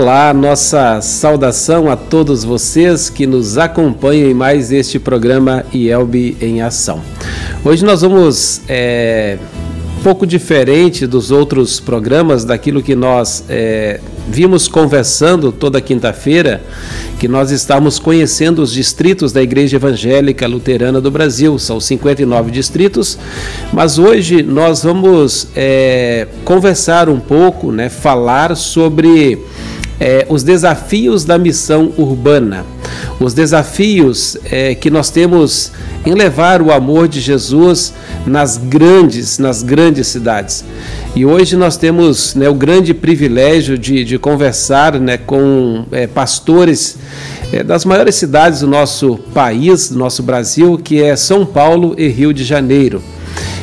Olá, nossa saudação a todos vocês que nos acompanham em mais este programa IELB em Ação. Hoje nós vamos é, um pouco diferente dos outros programas, daquilo que nós é, vimos conversando toda quinta-feira, que nós estamos conhecendo os distritos da Igreja Evangélica Luterana do Brasil. São 59 distritos, mas hoje nós vamos é, conversar um pouco, né, falar sobre é, os desafios da missão urbana, os desafios é, que nós temos em levar o amor de Jesus nas grandes, nas grandes cidades. E hoje nós temos né, o grande privilégio de, de conversar né, com é, pastores é, das maiores cidades do nosso país, do nosso Brasil, que é São Paulo e Rio de Janeiro.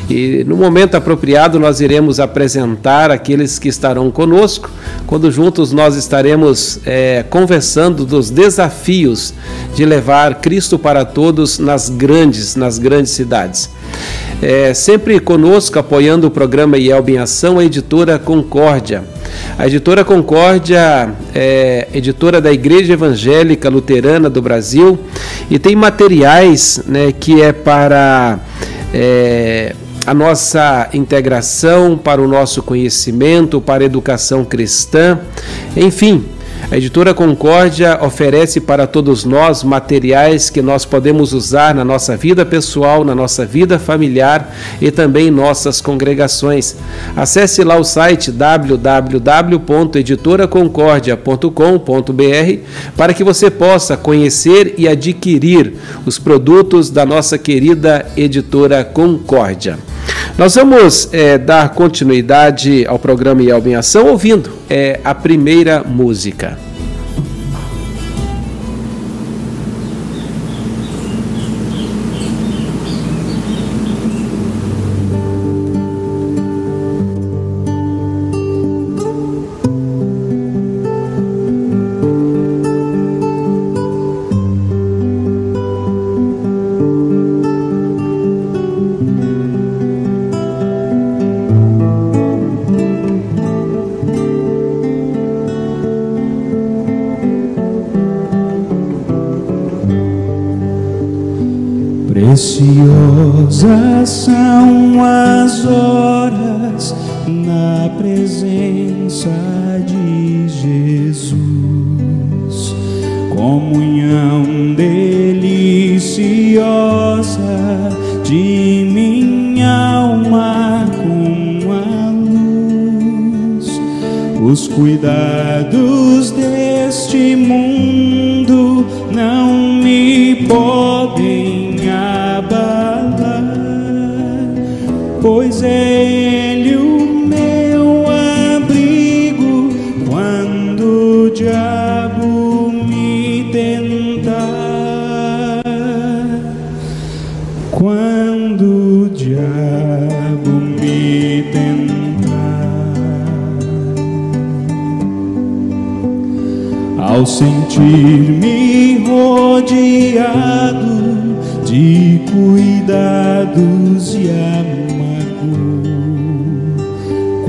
E no momento apropriado nós iremos apresentar aqueles que estarão conosco, quando juntos nós estaremos é, conversando dos desafios de levar Cristo para todos nas grandes, nas grandes cidades. É, sempre conosco, apoiando o programa IELB em Ação, a editora Concórdia. A editora Concórdia é editora da Igreja Evangélica Luterana do Brasil e tem materiais né, que é para. É, a nossa integração, para o nosso conhecimento, para a educação cristã, enfim. A editora Concórdia oferece para todos nós materiais que nós podemos usar na nossa vida pessoal, na nossa vida familiar e também em nossas congregações. Acesse lá o site www.editoraconcordia.com.br para que você possa conhecer e adquirir os produtos da nossa querida editora Concórdia. Nós vamos é, dar continuidade ao programa Yelba em Ação ouvindo é, a primeira música. São as horas na presença de Jesus, comunhão deliciosa de minha alma com a luz, os cuidados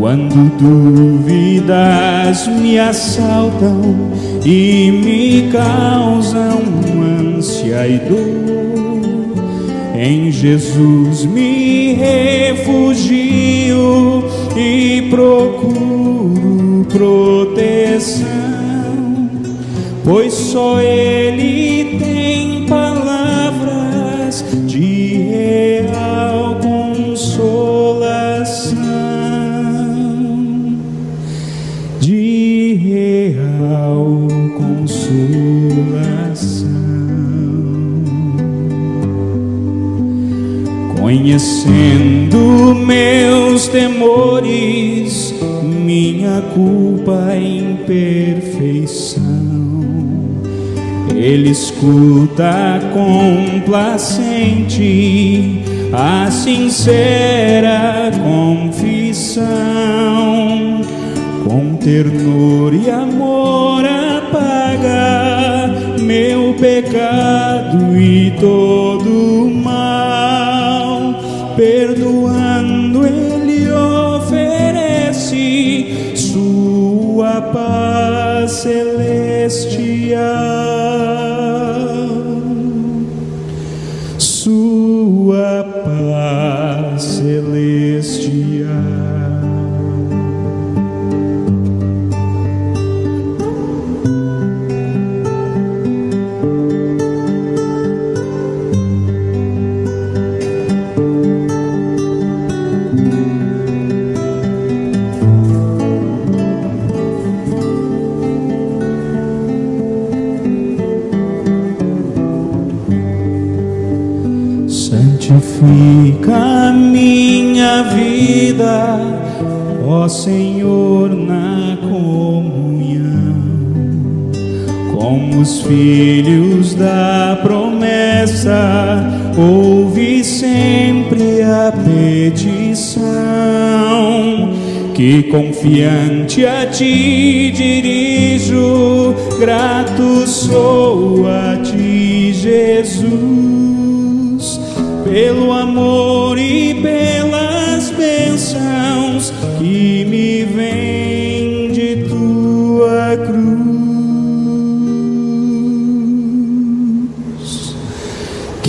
Quando dúvidas me assaltam e me causam ânsia e dor, em Jesus me refugio e procuro proteção, pois só Ele tem ele escuta complacente a sincera confissão, com ternura e amor apaga meu pecado e todo mal, perdoando ele oferece sua paz Santifica Senhor, na comunhão, como os filhos da promessa, ouve sempre a petição, que confiante a ti dirijo, grato sou a ti, Jesus pelo amor e pelas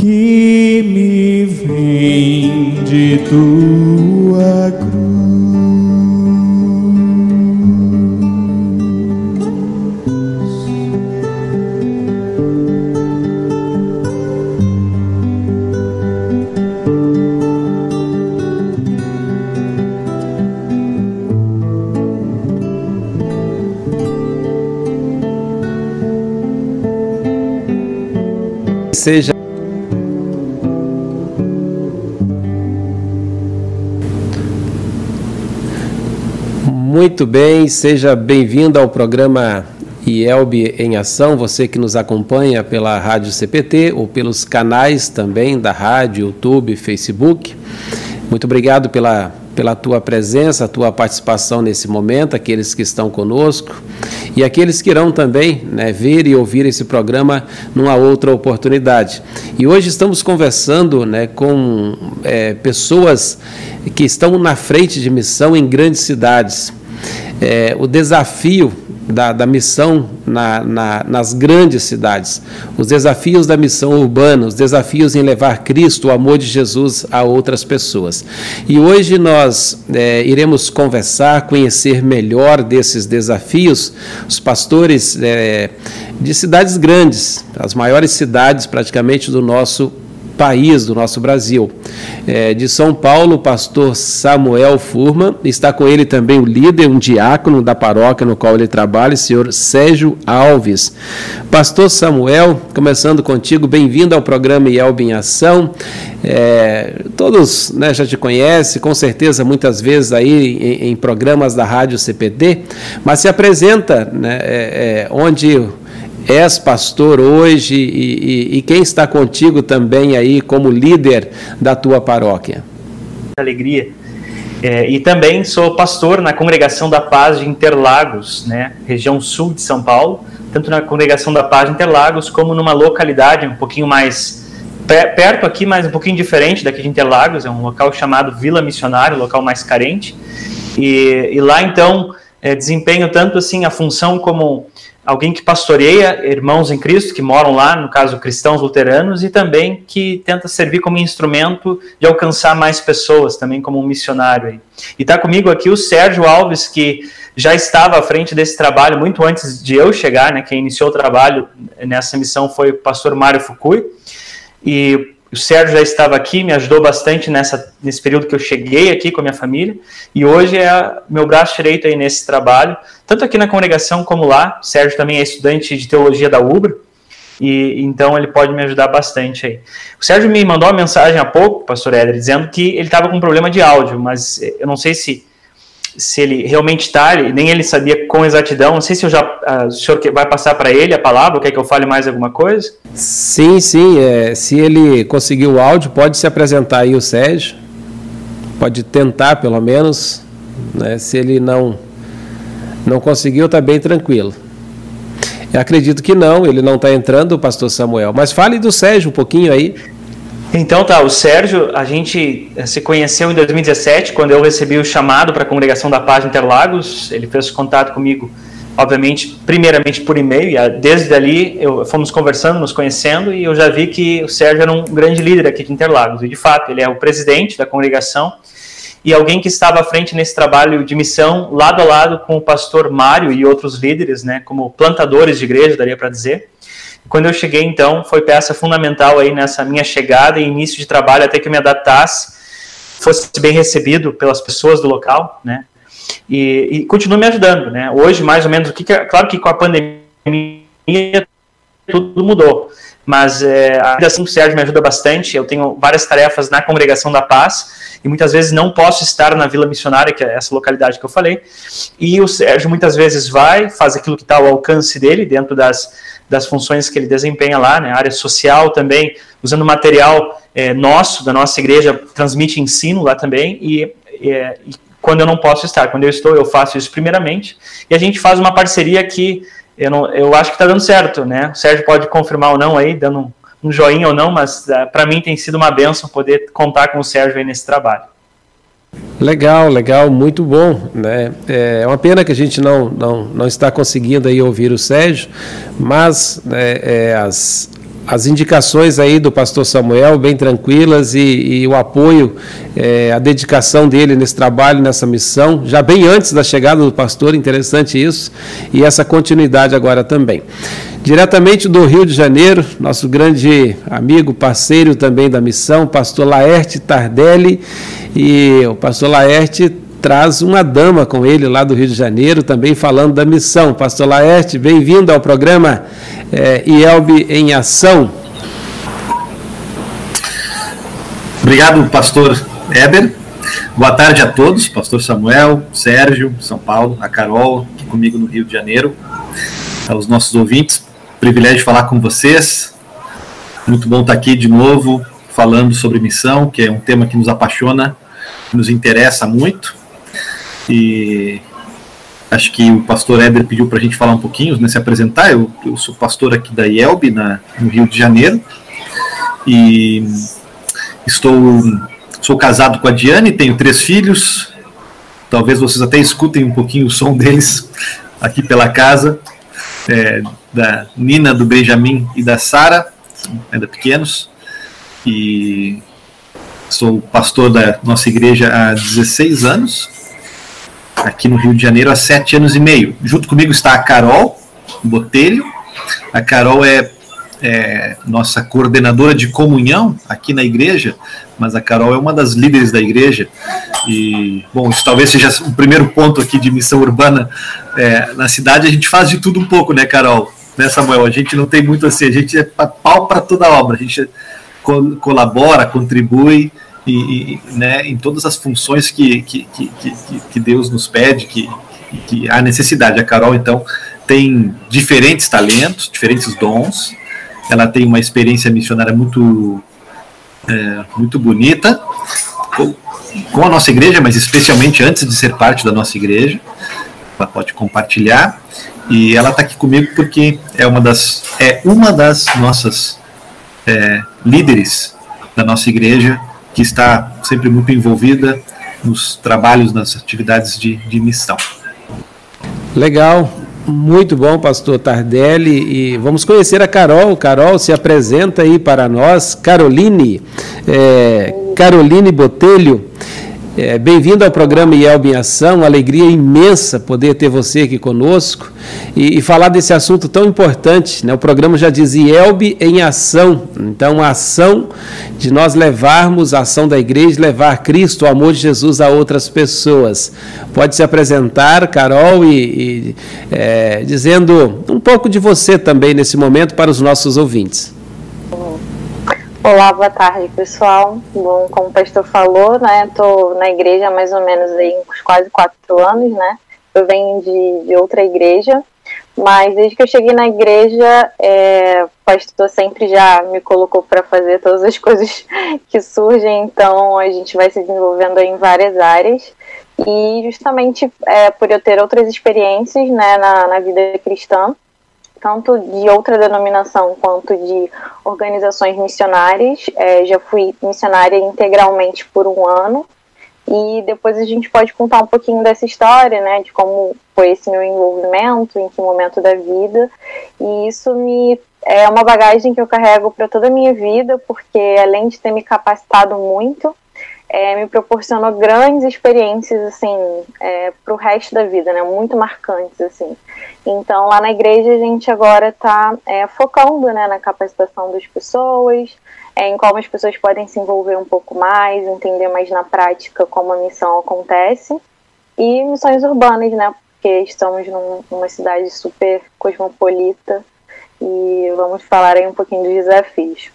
que me vem de tua cruz. seja Muito bem, seja bem-vindo ao programa IELB em Ação, você que nos acompanha pela Rádio CPT ou pelos canais também da rádio, YouTube, Facebook. Muito obrigado pela pela tua presença, tua participação nesse momento, aqueles que estão conosco e aqueles que irão também né, ver e ouvir esse programa numa outra oportunidade. E hoje estamos conversando né, com é, pessoas que estão na frente de missão em grandes cidades. É, o desafio da, da missão na, na, nas grandes cidades, os desafios da missão urbana, os desafios em levar Cristo, o amor de Jesus a outras pessoas. E hoje nós é, iremos conversar, conhecer melhor desses desafios, os pastores é, de cidades grandes, as maiores cidades praticamente do nosso país, do nosso Brasil. É, de São Paulo, o pastor Samuel Furman, está com ele também o líder, um diácono da paróquia no qual ele trabalha, o senhor Sérgio Alves. Pastor Samuel, começando contigo, bem-vindo ao programa IELB em Ação. É, todos né, já te conhecem, com certeza, muitas vezes aí em, em programas da Rádio CPD, mas se apresenta né, é, é onde és pastor hoje e, e, e, quem está contigo também aí como líder da tua paróquia? Alegria. É, e também sou pastor na Congregação da Paz de Interlagos, né, região sul de São Paulo, tanto na Congregação da Paz de Interlagos como numa localidade um pouquinho mais perto aqui, mas um pouquinho diferente daqui de Interlagos, é um local chamado Vila Missionário, local mais carente. E, e lá então é, desempenho tanto assim a função como alguém que pastoreia irmãos em Cristo que moram lá, no caso cristãos luteranos, e também que tenta servir como instrumento de alcançar mais pessoas, também como um missionário. E está comigo aqui o Sérgio Alves, que já estava à frente desse trabalho muito antes de eu chegar, né? Quem iniciou o trabalho nessa missão foi o pastor Mário Fukui. E o Sérgio já estava aqui, me ajudou bastante nessa, nesse período que eu cheguei aqui com a minha família, e hoje é meu braço direito aí nesse trabalho, tanto aqui na congregação como lá. O Sérgio também é estudante de teologia da UBRA, e então ele pode me ajudar bastante aí. O Sérgio me mandou uma mensagem há pouco, pastor Éder, dizendo que ele estava com um problema de áudio, mas eu não sei se se ele realmente está, nem ele sabia com exatidão. Não sei se eu já, uh, o senhor vai passar para ele a palavra, quer que eu fale mais alguma coisa? Sim, sim. É, se ele conseguiu o áudio, pode se apresentar aí o Sérgio. Pode tentar, pelo menos. Né? Se ele não, não conseguiu, está bem tranquilo. Eu acredito que não, ele não está entrando, o pastor Samuel. Mas fale do Sérgio um pouquinho aí. Então tá, o Sérgio, a gente eh, se conheceu em 2017, quando eu recebi o chamado para a Congregação da Paz Interlagos. Ele fez contato comigo obviamente, primeiramente por e-mail, e desde ali eu, fomos conversando, nos conhecendo, e eu já vi que o Sérgio era um grande líder aqui de Interlagos, e de fato, ele é o presidente da congregação, e alguém que estava à frente nesse trabalho de missão, lado a lado com o pastor Mário e outros líderes, né, como plantadores de igreja, daria para dizer. Quando eu cheguei, então, foi peça fundamental aí nessa minha chegada e início de trabalho, até que eu me adaptasse, fosse bem recebido pelas pessoas do local, né, e, e continua me ajudando, né? Hoje, mais ou menos, o que, que claro que com a pandemia tudo mudou, mas é, ainda assim o Sérgio me ajuda bastante. Eu tenho várias tarefas na Congregação da Paz e muitas vezes não posso estar na Vila Missionária, que é essa localidade que eu falei. E o Sérgio muitas vezes vai, faz aquilo que está ao alcance dele, dentro das, das funções que ele desempenha lá, né? área social também, usando material é, nosso, da nossa igreja, transmite ensino lá também. E, é, e quando eu não posso estar. Quando eu estou, eu faço isso primeiramente. E a gente faz uma parceria que eu, não, eu acho que está dando certo, né? O Sérgio pode confirmar ou não aí, dando um, joinha ou não, mas uh, ah, para mim tem sido uma benção poder contar com o Sérgio aí nesse trabalho. Legal, legal, muito bom. Né? É uma pena que a gente não, não, não está conseguindo aí ouvir o Sérgio, mas é, é, as, as indicações aí do pastor Samuel, bem tranquilas, e, e o apoio, é, a dedicação dele nesse trabalho, nessa missão, já bem antes da chegada do pastor, interessante isso, e essa continuidade agora também. Diretamente do Rio de Janeiro, nosso grande amigo, parceiro também da missão, pastor Laerte Tardelli, e o pastor Laerte traz uma dama com ele lá do Rio de Janeiro, também falando da missão. Pastor Laerte, bem-vindo ao programa é, IELB em Ação. Obrigado, pastor Eber. Boa tarde a todos, pastor Samuel, Sérgio, São Paulo, a Carol, aqui comigo no Rio de Janeiro, aos nossos ouvintes. Privilégio falar com vocês. Muito bom estar aqui de novo, falando sobre missão, que é um tema que nos apaixona, nos interessa muito. E acho que o pastor Éder pediu para a gente falar um pouquinho, né, se apresentar. Eu, eu sou pastor aqui da IELB, na, no Rio de Janeiro, e estou sou casado com a Diane, tenho três filhos. Talvez vocês até escutem um pouquinho o som deles aqui pela casa, é, da Nina, do Benjamin e da Sara, ainda pequenos. E sou pastor da nossa igreja há 16 anos aqui no Rio de Janeiro há sete anos e meio. Junto comigo está a Carol Botelho. A Carol é, é, nossa coordenadora de comunhão aqui na igreja, mas a Carol é uma das líderes da igreja. E, bom, isso talvez seja o primeiro ponto aqui de missão urbana. É, na cidade a gente faz de tudo um pouco, né, Carol? Né, Samuel? A gente não tem muito assim, a gente é pau para toda obra, a gente colabora, contribui e, e né, em todas as funções que, que, que, que Deus nos pede, que, que há necessidade. A Carol, então, tem diferentes talentos, diferentes dons, ela tem uma experiência missionária muito, é, muito bonita com, com a nossa igreja, mas especialmente antes de ser parte da nossa igreja. Ela pode compartilhar. E ela está aqui comigo porque é uma das, é uma das nossas é, líderes da nossa igreja que está sempre muito envolvida nos trabalhos, nas atividades de, de missão. Legal, muito bom, pastor Tardelli. E vamos conhecer a Carol. Carol se apresenta aí para nós. Caroline, é, Caroline Botelho. É, Bem-vindo ao programa IELB em Ação, alegria imensa poder ter você aqui conosco e, e, falar desse assunto tão importante. Né? O programa já diz IELB em Ação, então a ação de nós levarmos a ação da igreja, levar Cristo, o amor de Jesus a outras pessoas. Pode se apresentar, Carol, e, e é, dizendo um pouco de você também nesse momento para os nossos ouvintes. Olá, boa tarde, pessoal. Bom, como o pastor falou, né, estou na igreja há mais ou menos aí uns quase quatro anos, né? Eu venho de, de outra igreja, mas desde que eu cheguei na igreja, é, o pastor sempre já me colocou para fazer todas as coisas que surgem, então a gente vai se desenvolvendo em várias áreas. E justamente é, por eu ter outras experiências né, na, na vida cristã, tanto de outra denominação quanto de organizações missionárias. É, já fui missionária integralmente por um ano. E depois a gente pode contar um pouquinho dessa história, né, de como foi esse meu envolvimento, em que momento da vida, e isso me é uma bagagem que eu carrego para toda a minha vida, porque além de ter me capacitado muito, é, me proporcionou grandes experiências assim é, para o resto da vida, né? Muito marcantes assim. Então lá na igreja a gente agora está é, focando né, na capacitação das pessoas, é, em como as pessoas podem se envolver um pouco mais, entender mais na prática como a missão acontece e missões urbanas, né? Porque estamos num, numa cidade super cosmopolita e vamos falar aí um pouquinho dos desafios.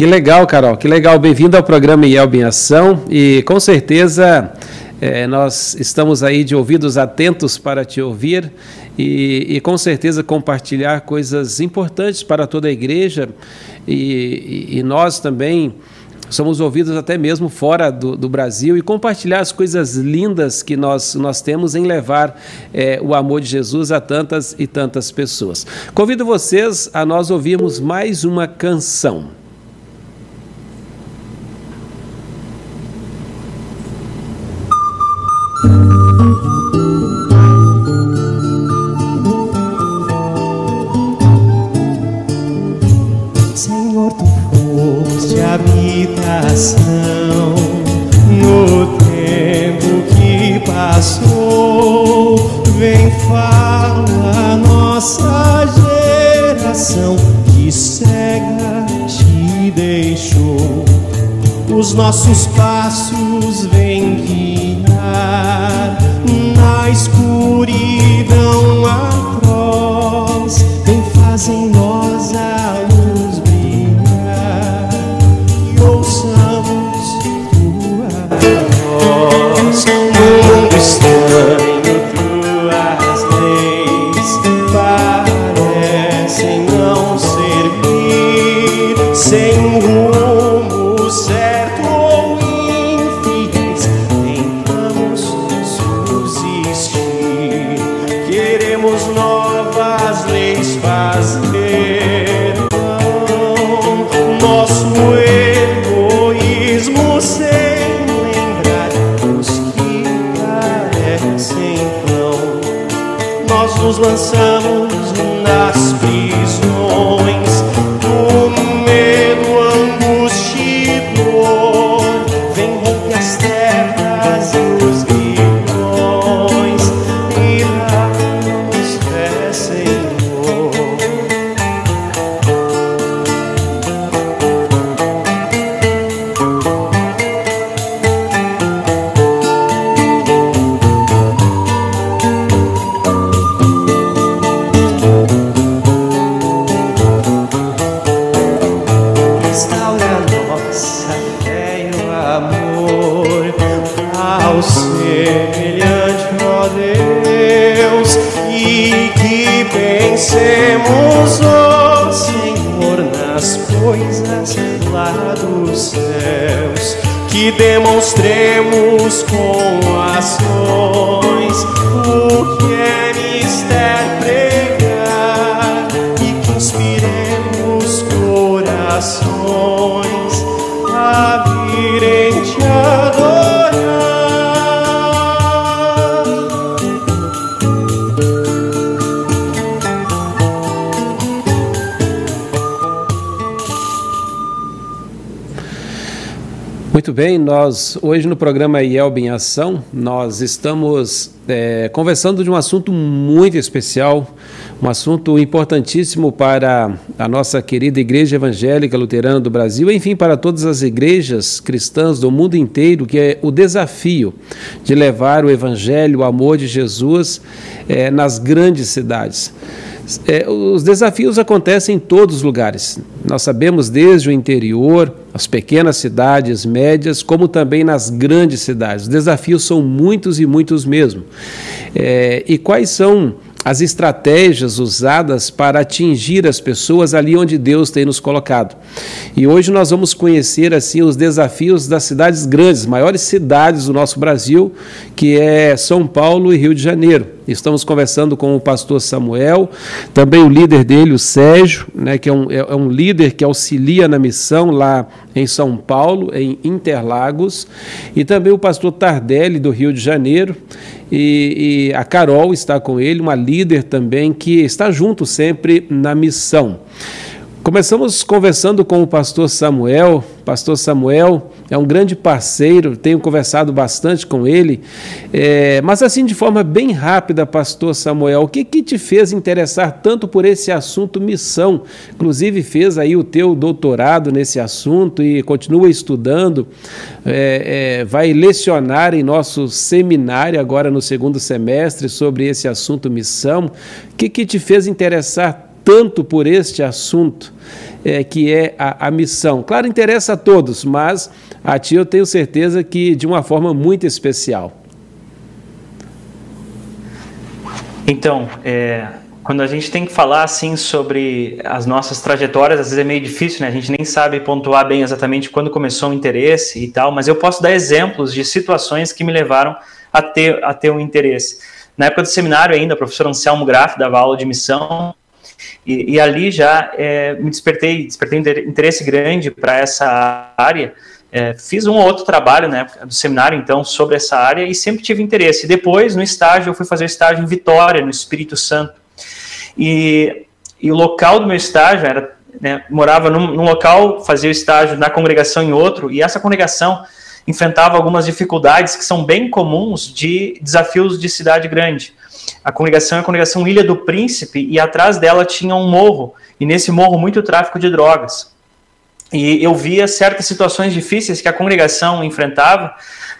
Que legal, Carol, que legal. Bem-vindo ao programa IELB em Ação e com certeza é, nós estamos aí de ouvidos atentos para te ouvir e, e, com certeza compartilhar coisas importantes para toda a igreja e, e, e nós também somos ouvidos até mesmo fora do, do, Brasil e compartilhar as coisas lindas que nós, nós temos em levar é, o amor de Jesus a tantas e tantas pessoas. Convido vocês a nós ouvirmos mais uma canção. Os nossos nós hoje no programa IELB em Ação, nós estamos é, conversando de um assunto muito especial, um assunto importantíssimo para a nossa querida Igreja Evangélica Luterana do Brasil, enfim, para todas as igrejas cristãs do mundo inteiro, que é o desafio de levar o Evangelho, o amor de Jesus é, nas grandes cidades. É, os desafios acontecem em todos os lugares. Nós sabemos desde o interior, as pequenas cidades médias, como também nas grandes cidades. Os desafios são muitos e muitos mesmo. É, e quais são as estratégias usadas para atingir as pessoas ali onde Deus tem nos colocado. E hoje nós vamos conhecer assim os desafios das cidades grandes, maiores cidades do nosso Brasil, que é São Paulo e Rio de Janeiro. Estamos conversando com o pastor Samuel, também o líder dele, o Sérgio, né, que é um, é, é um líder que auxilia na missão lá em São Paulo, em Interlagos, e também o pastor Tardelli, do Rio de Janeiro, e, e, a Carol está com ele, uma líder também que está junto sempre na missão. Começamos conversando com o pastor Samuel. Pastor Samuel é um grande parceiro, tenho conversado bastante com ele. É, mas, assim, de forma bem rápida, pastor Samuel, o que, que te fez interessar tanto por esse assunto missão? Inclusive, fez aí o teu doutorado nesse assunto e continua estudando. É, é, vai lecionar em nosso seminário agora no segundo semestre sobre esse assunto missão. O que, que te fez interessar tanto por este assunto é, que é a, a missão. Claro, interessa a todos, mas a ti eu tenho certeza que de uma forma muito especial. Então, é, quando a gente tem que falar assim sobre as nossas trajetórias, às vezes é meio difícil, né? A gente nem sabe pontuar bem exatamente quando começou o interesse e tal, mas eu posso dar exemplos de situações que me levaram a ter, a ter um interesse. Na época do seminário ainda, o professor Anselmo Graff dava aula de missão e, e ali já é, me despertei, despertei interesse grande para essa área. É, fiz um ou outro trabalho né, do seminário, então, sobre essa área e sempre tive interesse. Depois, no estágio, eu fui fazer estágio em Vitória, no Espírito Santo. E, e o local do meu estágio era, né, morava num, num local, fazia o estágio na congregação em outro, e essa congregação enfrentava algumas dificuldades que são bem comuns de desafios de cidade grande. A congregação é a congregação Ilha do Príncipe e atrás dela tinha um morro, e nesse morro muito tráfico de drogas. E eu via certas situações difíceis que a congregação enfrentava,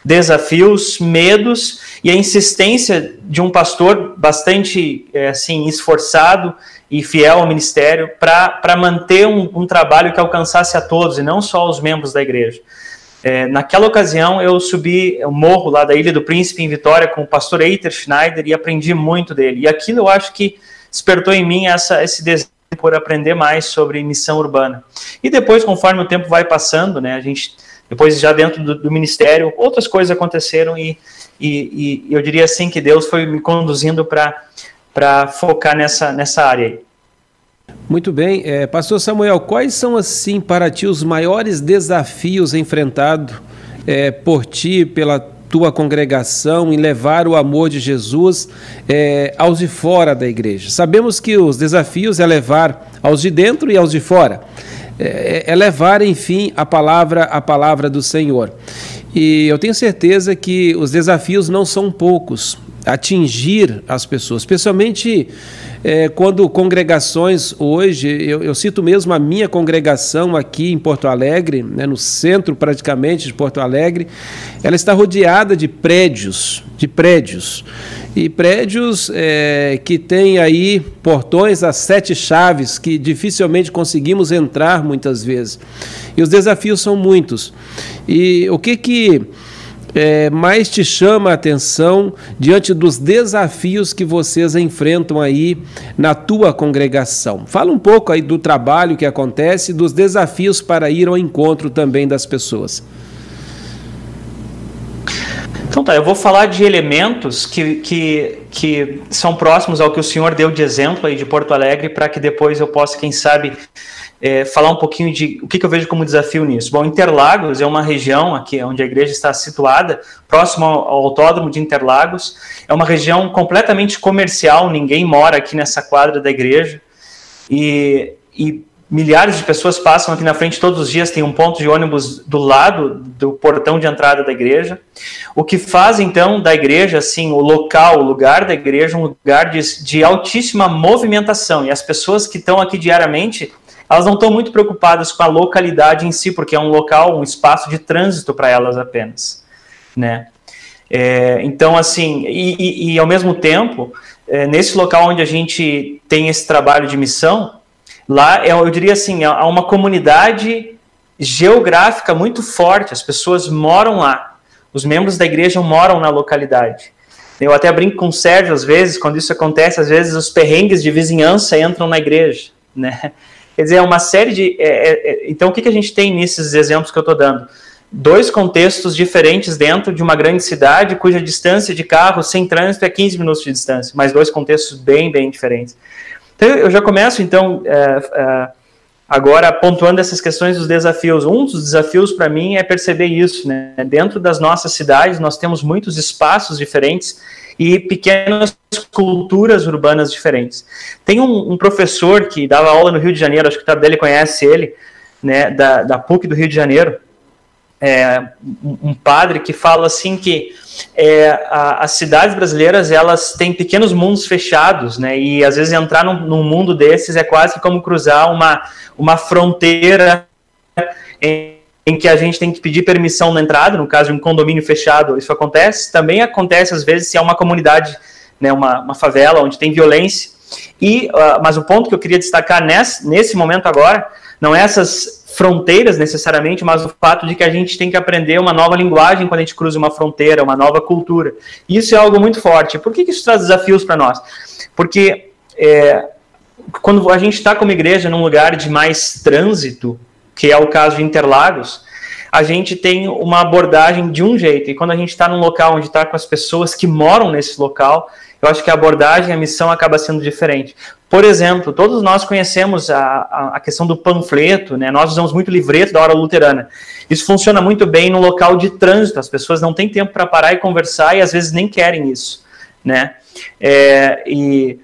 desafios, medos e a insistência de um pastor bastante é, assim esforçado e fiel ao ministério para manter um, um trabalho que alcançasse a todos e não só os membros da igreja. É, naquela ocasião, eu subi o morro lá da Ilha do Príncipe, em Vitória, com o pastor Eiter Schneider e aprendi muito dele. E aquilo eu acho que despertou em mim essa, esse desejo por aprender mais sobre missão urbana. E depois, conforme o tempo vai passando, né, a gente, depois já dentro do, do ministério, outras coisas aconteceram e, e, e, eu diria assim que Deus foi me conduzindo para focar nessa, nessa área aí. Muito bem. É, Pastor Samuel, quais são, assim, para ti os maiores desafios enfrentados é, por ti, pela tua congregação, em levar o amor de Jesus é, aos de fora da igreja? Sabemos que os desafios é levar aos de dentro e aos de fora. É, é levar, enfim, a palavra, a palavra do Senhor. E eu tenho certeza que os desafios não são poucos. Atingir as pessoas, especialmente é, quando congregações hoje, eu, eu, cito mesmo a minha congregação aqui em Porto Alegre, né, no centro praticamente de Porto Alegre, ela está rodeada de prédios, de prédios. E prédios é, que têm aí portões a sete chaves que dificilmente conseguimos entrar muitas vezes. E os desafios são muitos. E o que que é, mais te chama a atenção diante dos desafios que vocês enfrentam aí na tua congregação? Fala um pouco aí do trabalho que acontece, dos desafios para ir ao encontro também das pessoas. Então tá, eu vou falar de elementos que, que, que são próximos ao que o senhor deu de exemplo aí de Porto Alegre, para que depois eu possa, quem sabe, é, falar um pouquinho de o que, que, eu vejo como desafio nisso. Bom, Interlagos é uma região aqui onde a igreja está situada, próximo ao, autódromo de Interlagos. É uma região completamente comercial, ninguém mora aqui nessa quadra da igreja. E, e milhares de pessoas passam aqui na frente todos os dias, tem um ponto de ônibus do lado do portão de entrada da igreja. O que faz então da igreja, assim, o local, o lugar da igreja, um lugar de, de altíssima movimentação. E as pessoas que estão aqui diariamente, elas não estão muito preocupadas com a localidade em si, porque é um local, um espaço de trânsito para elas apenas, né? É, então, assim, e, e, e, ao mesmo tempo, é, nesse local onde a gente tem esse trabalho de missão, lá, é, eu diria assim, há uma comunidade geográfica muito forte, as pessoas moram lá, os membros da igreja moram na localidade. Eu até brinco com o Sérgio às vezes, quando isso acontece, às vezes os perrengues de vizinhança entram na igreja, né? Quer dizer, é uma série de. É, é, é, então, o que, que a gente tem nesses exemplos que eu estou dando? dois contextos diferentes dentro de uma grande cidade, cuja distância de carro sem trânsito é 15 minutos de distância, mas dois contextos bem, bem diferentes. Então, eu já começo, então, é, é, agora pontuando essas questões dos desafios. Um dos desafios para mim é perceber isso, né? Dentro das nossas cidades, nós temos muitos espaços diferentes e pequenas culturas urbanas diferentes. Tem um, um professor que dava aula no Rio de Janeiro, acho que o Tardelli conhece ele, né, da, da PUC do Rio de Janeiro, é, um padre que fala assim que é, a, as cidades brasileiras elas têm pequenos mundos fechados, né? E às vezes entrar num, num mundo desses é quase como cruzar uma, uma fronteira em, em, que a gente tem que pedir permissão na entrada. No caso de um condomínio fechado, isso acontece. Também acontece às vezes se é uma comunidade, né? Uma, uma favela onde tem violência. E, uh, mas o ponto que eu queria destacar nesse, nesse momento agora não é essas fronteiras necessariamente, mas o fato de que a gente tem que aprender uma nova linguagem quando a gente cruza uma fronteira, uma nova cultura. Isso é algo muito forte. Por que, isso traz desafios para nós? Porque é, quando a gente está como igreja num lugar de mais trânsito, que é o caso de Interlagos, a gente tem uma abordagem de um jeito. E quando a gente está num local onde está com as pessoas que moram nesse local, eu acho que a abordagem, a missão acaba sendo diferente. Por exemplo, todos nós conhecemos a, a, questão do panfleto, né? nós usamos muito livreto da hora luterana. Isso funciona muito bem no local de trânsito, as pessoas não têm tempo para parar e conversar e às vezes nem querem isso. Né? É, e,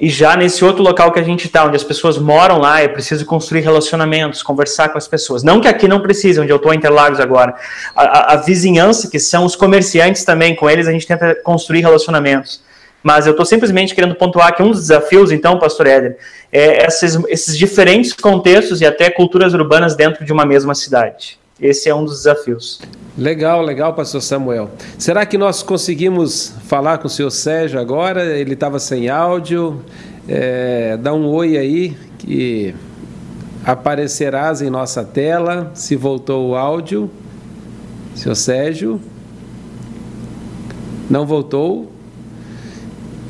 e já nesse outro local que a gente está, onde as pessoas moram lá, é preciso construir relacionamentos, conversar com as pessoas. Não que aqui não precise, onde eu estou em Interlagos agora. A, a, a vizinhança, que são os comerciantes também, com eles a gente tenta construir relacionamentos. Mas eu estou simplesmente querendo pontuar que um dos desafios, então, pastor Éder, é esses, esses diferentes contextos e até culturas urbanas dentro de uma mesma cidade. Esse é um dos desafios. Legal, legal, pastor Samuel. Será que nós conseguimos falar com o senhor Sérgio agora? Ele estava sem áudio. É, dá um oi aí, que aparecerás em nossa tela, se voltou o áudio. Senhor Sérgio. Não voltou?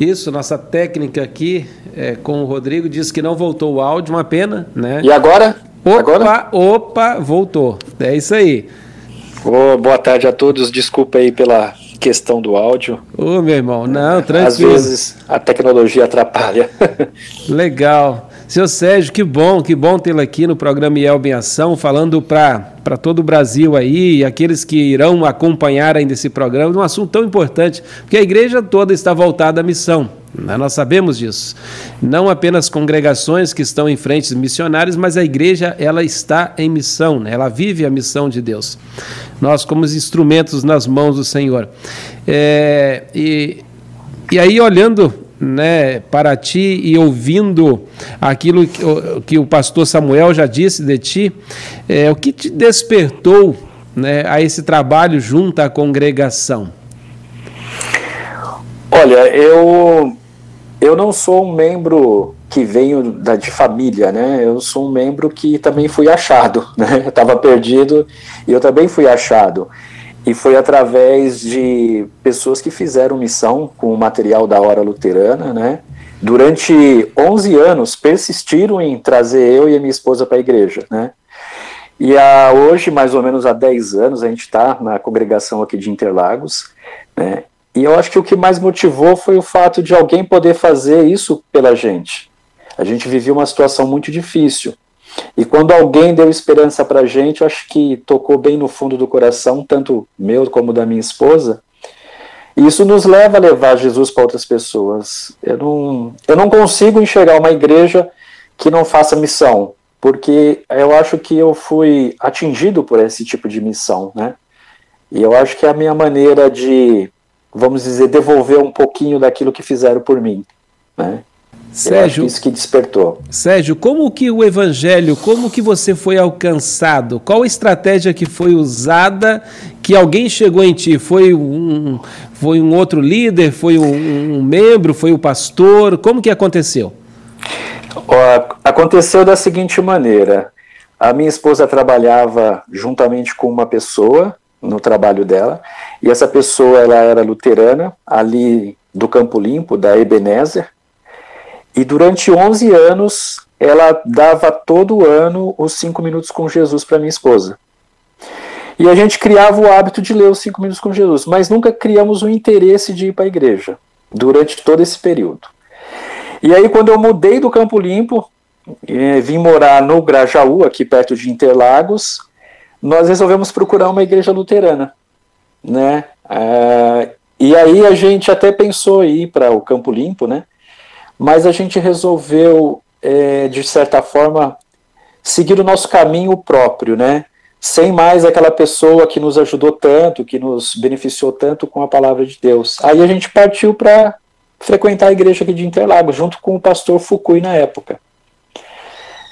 Isso, nossa técnica aqui é, com o Rodrigo diz que não voltou o áudio, uma pena, né? E agora? Opa, agora? opa, voltou. É isso aí. Oh, boa tarde a todos, desculpa aí pela questão do áudio. Ô, meu irmão, não, tranquilo. Às vezes a tecnologia atrapalha. Legal. Seu Sérgio, que bom, que bom tê-lo aqui no programa IELB em Ação, falando para todo o Brasil aí e aqueles que irão acompanhar ainda esse programa, um assunto tão importante, porque a igreja toda está voltada à missão. Né? Nós sabemos disso. Não apenas congregações que estão em frentes missionárias, mas a igreja ela está em missão, né? ela vive a missão de Deus. Nós, como instrumentos nas mãos do Senhor. É, e, e aí, olhando né, para ti e ouvindo aquilo que, que o pastor Samuel já disse de ti, é, o que te despertou né, a esse trabalho junto à congregação? Olha, eu, eu não sou um membro que venho da, de família, né? Eu sou um membro que também fui achado, né? Eu estava perdido e eu também fui achado. E foi através de pessoas que fizeram missão com o material da Hora Luterana, né? Durante 11 anos persistiram em trazer eu e a minha esposa para a igreja, né? E a, hoje, mais ou menos há 10 anos, a gente está na congregação aqui de Interlagos, né? E eu acho que o que mais motivou foi o fato de alguém poder fazer isso pela gente. A gente vivia uma situação muito difícil. E quando alguém deu esperança para a gente, eu acho que tocou bem no fundo do coração, tanto meu como da minha esposa. E isso nos leva a levar Jesus para outras pessoas. Eu não, eu não consigo enxergar uma igreja que não faça missão, porque eu acho que eu fui atingido por esse tipo de missão, né? E eu acho que é a minha maneira de, vamos dizer, devolver um pouquinho daquilo que fizeram por mim, né? Sérgio, isso que despertou. Sérgio, como que o evangelho, como que você foi alcançado? Qual a estratégia que foi usada que alguém chegou em ti? Foi um, foi um outro líder? Foi um, um membro? Foi o pastor? Como que aconteceu? Aconteceu da seguinte maneira. A minha esposa trabalhava juntamente com uma pessoa no trabalho dela, e essa pessoa ela era luterana, ali do Campo Limpo, da Ebenezer, e durante 11 anos, ela dava todo ano os cinco minutos com Jesus para minha esposa. E a gente criava o hábito de ler os cinco minutos com Jesus, mas nunca criamos o interesse de ir para a igreja durante todo esse período. E aí, quando eu mudei do Campo Limpo, eh, vim morar no Grajaú, aqui perto de Interlagos, nós resolvemos procurar uma igreja luterana, né? Ah, e aí a gente até pensou em ir para o Campo Limpo, né? Mas a gente resolveu, é, de certa forma, seguir o nosso caminho próprio, né? Sem mais aquela pessoa que nos ajudou tanto, que nos beneficiou tanto com a palavra de Deus. Aí a gente partiu para frequentar a igreja aqui de Interlagos, junto com o pastor Fukui na época.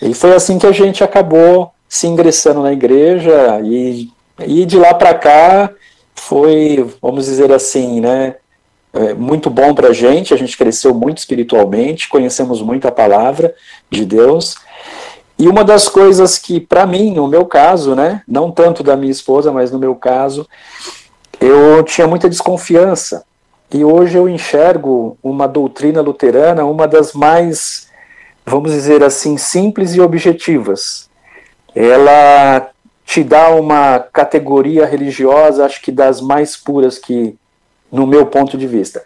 E foi assim que a gente acabou se ingressando na igreja e, e de lá para cá foi, vamos dizer assim, né, é, muito bom para a gente, a gente cresceu muito espiritualmente, conhecemos muito a palavra de Deus. E uma das coisas que, para mim, no meu caso, né, não tanto da minha esposa, mas no meu caso, eu tinha muita desconfiança. E hoje eu enxergo uma doutrina luterana, uma das mais, vamos dizer assim, simples e objetivas ela te dá uma categoria religiosa, acho que das mais puras que, no meu ponto de vista.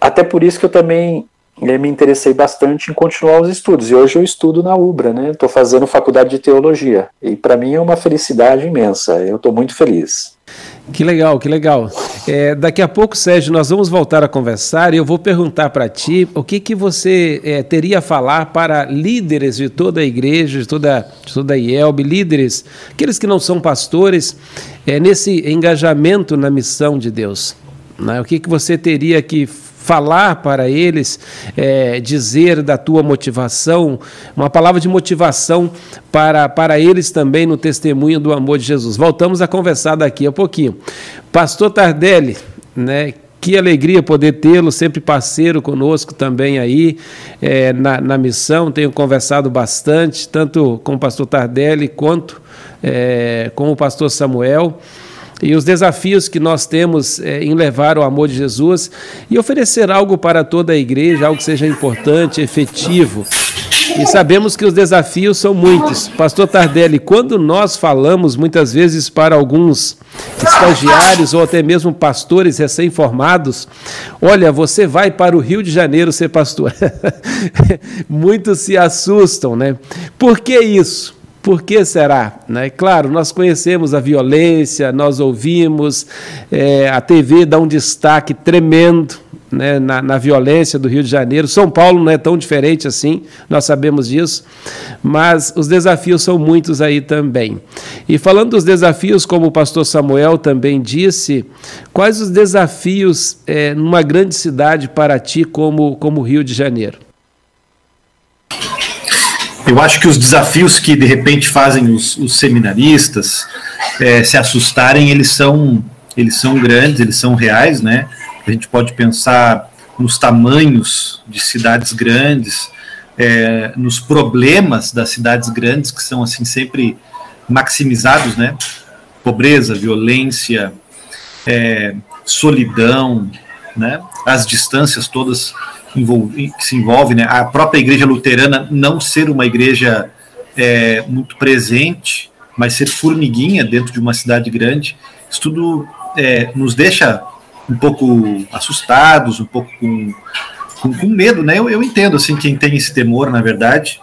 Até por isso que eu também eh, me interessei bastante em continuar os estudos. E hoje eu estudo na UBRA, né? Estou fazendo faculdade de teologia. E para mim é uma felicidade imensa. Eu estou muito feliz. Que legal, que legal. É, daqui a pouco, Sérgio, nós vamos voltar a conversar e eu vou perguntar para ti o que, que você é, teria a falar para líderes de toda a igreja, de toda, de toda a IELB, líderes, aqueles que não são pastores, é, nesse engajamento na missão de Deus. Né? O que, que você teria que falar para eles, é, dizer da tua motivação, uma palavra de motivação para, para eles também no testemunho do amor de Jesus. Voltamos a conversar daqui a pouquinho. Pastor Tardelli, né? Que alegria poder tê-lo, sempre parceiro conosco também aí é, na, na missão. Tenho conversado bastante, tanto com o pastor Tardelli quanto é, com o pastor Samuel e os desafios que nós temos é, em levar o amor de Jesus e oferecer algo para toda a igreja, algo que seja importante, efetivo. E sabemos que os desafios são muitos. Pastor Tardelli, quando nós falamos muitas vezes para alguns estagiários ou até mesmo pastores recém-formados, olha, você vai para o Rio de Janeiro ser pastor. Muitos se assustam, né? Por que isso? Por que será? Né? Claro, nós conhecemos a violência, nós ouvimos, é, a TV dá um destaque tremendo né, na, na, violência do Rio de Janeiro. São Paulo não é tão diferente assim, nós sabemos disso, mas os desafios são muitos aí também. E falando dos desafios, como o pastor Samuel também disse, quais os desafios é, numa grande cidade para ti como, como Rio de Janeiro? Eu acho que os desafios que de repente fazem os, os seminaristas é, se assustarem, eles são, eles são grandes, eles são reais, né? A gente pode pensar nos tamanhos de cidades grandes, é, nos problemas das cidades grandes que são assim sempre maximizados, né? Pobreza, violência, é, solidão, né? As distâncias todas envolve, que se envolve, né? A própria igreja luterana não ser uma igreja é, muito presente, mas ser formiguinha dentro de uma cidade grande, isso tudo é, nos deixa um pouco assustados, um pouco com, com, com medo, né? Eu, eu, entendo assim quem tem esse temor, na verdade,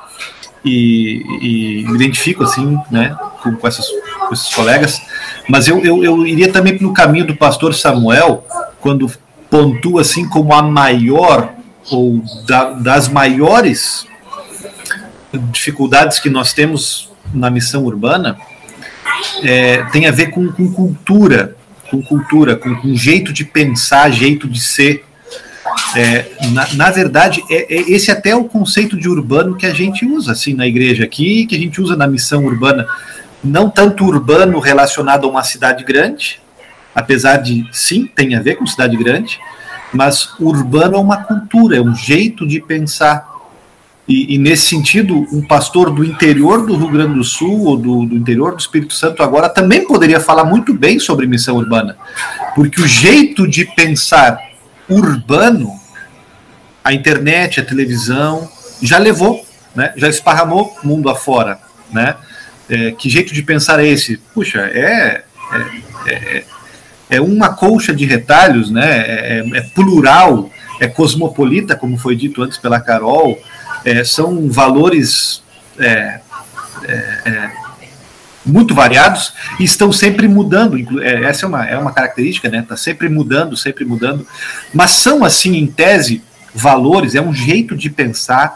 e, e me identifico assim, né, com, com, essas, com esses colegas, mas eu, eu, eu iria também no caminho do pastor Samuel, quando pontua assim como a maior ou da, das maiores dificuldades que nós temos na missão urbana é, tem a ver com, com, cultura, com cultura, com, com, jeito de pensar, jeito de ser. É, na, na, verdade, é, é, esse até é o conceito de urbano que a gente usa assim na igreja aqui, que a gente usa na missão urbana, não tanto urbano relacionado a uma cidade grande, apesar de sim tem a ver com cidade grande, mas urbano é uma cultura, é um jeito de pensar. E, e, nesse sentido, um pastor do interior do Rio Grande do Sul ou do, do, interior do Espírito Santo agora também poderia falar muito bem sobre missão urbana, porque o jeito de pensar urbano, a internet, a televisão, já levou, né, já esparramou mundo afora. Né? É, que jeito de pensar é esse? Puxa, é, é, é, é uma colcha de retalhos, né? É, é, é, plural, é cosmopolita, como foi dito antes pela Carol, é, são valores é, é, muito variados e estão sempre mudando. essa é uma, é uma característica, né? Está sempre mudando, sempre mudando. Mas são, assim, em tese, valores, é um jeito de pensar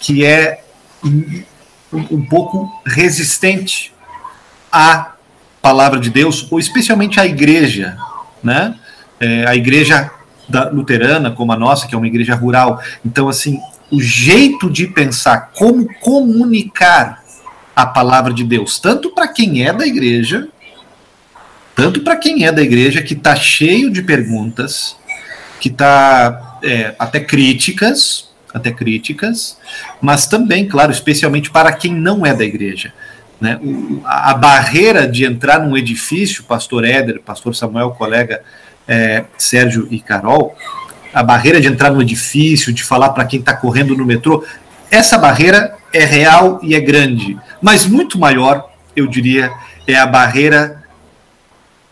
que é um, um pouco resistente à palavra de Deus, ou especialmente à igreja, né? É, a igreja da luterana, como a nossa, que é uma igreja rural. Então, assim, o jeito de pensar como comunicar a palavra de Deus, tanto para quem é da igreja, tanto para quem é da igreja que está cheio de perguntas, que está é, até críticas, até críticas, mas também, claro, especialmente para quem não é da igreja. Né? A, barreira de entrar num edifício, pastor Éder, pastor Samuel, colega é, Sérgio e Carol, a barreira de entrar no edifício, de falar para quem está correndo no metrô, essa barreira é real e é grande, mas muito maior, eu diria, é a barreira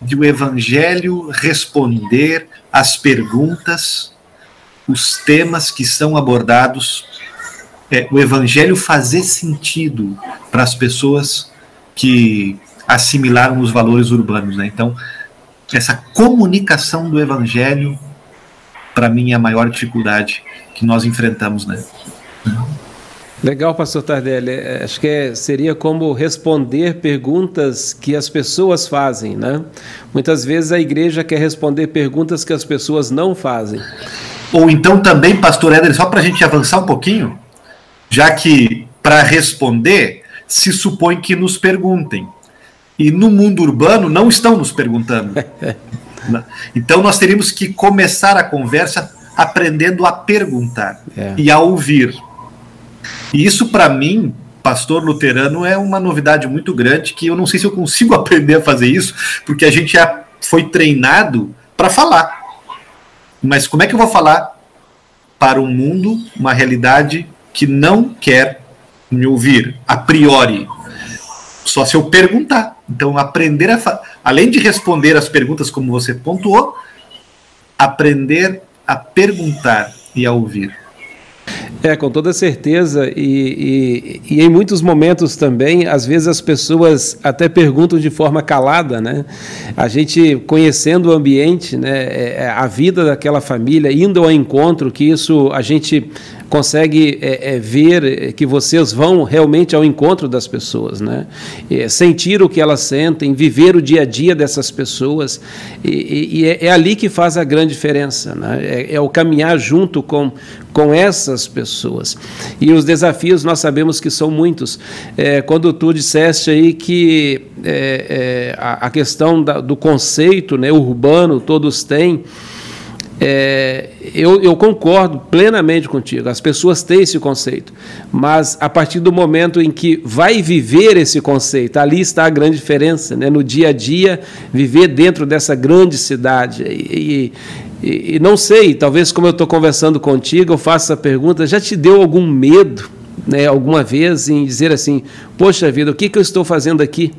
de o evangelho responder às perguntas, os temas que são abordados, é, o evangelho fazer sentido para as pessoas que assimilaram os valores urbanos. Né? Então, essa comunicação do evangelho, para mim, é a maior dificuldade que nós enfrentamos. Né? Legal, pastor Tardelli. É, acho que é, seria como responder perguntas que as pessoas fazem, né? Muitas vezes a igreja quer responder perguntas que as pessoas não fazem. Ou então também, pastor Éder, só para a gente avançar um pouquinho, já que para responder se supõe que nos perguntem. E no mundo urbano não estão nos perguntando. então nós teríamos que começar a conversa aprendendo a perguntar é. e a ouvir. E isso, para mim, pastor luterano, é uma novidade muito grande que eu não sei se eu consigo aprender a fazer isso, porque a gente já foi treinado para falar. Mas como é que eu vou falar para um mundo, uma realidade que não quer me ouvir a priori? Só se eu perguntar. Então, aprender a. Além de responder as perguntas como você pontuou, aprender a perguntar e a ouvir. É, com toda certeza. E, e, e, em muitos momentos também, às vezes as pessoas até perguntam de forma calada, né? A gente conhecendo o ambiente, né? É, é, a vida daquela família, indo ao encontro, que isso a gente consegue é, é, ver que vocês vão realmente ao encontro das pessoas, né? É, sentir o que elas sentem, viver o dia a dia dessas pessoas, e, e é, é, ali que faz a grande diferença, né? É, é, o caminhar junto com, com essas pessoas. E os desafios nós sabemos que são muitos. É, quando tu disseste aí que a, a, questão da, do conceito né, urbano todos têm, é, eu, eu, concordo plenamente contigo. As pessoas têm esse conceito, mas a partir do momento em que vai viver esse conceito, ali está a grande diferença, né? no dia a dia, viver dentro dessa grande cidade. E, e, e não sei, talvez como eu estou conversando contigo, eu faço essa pergunta: já te deu algum medo, né, alguma vez, em dizer assim: poxa vida, o que, que eu estou fazendo aqui?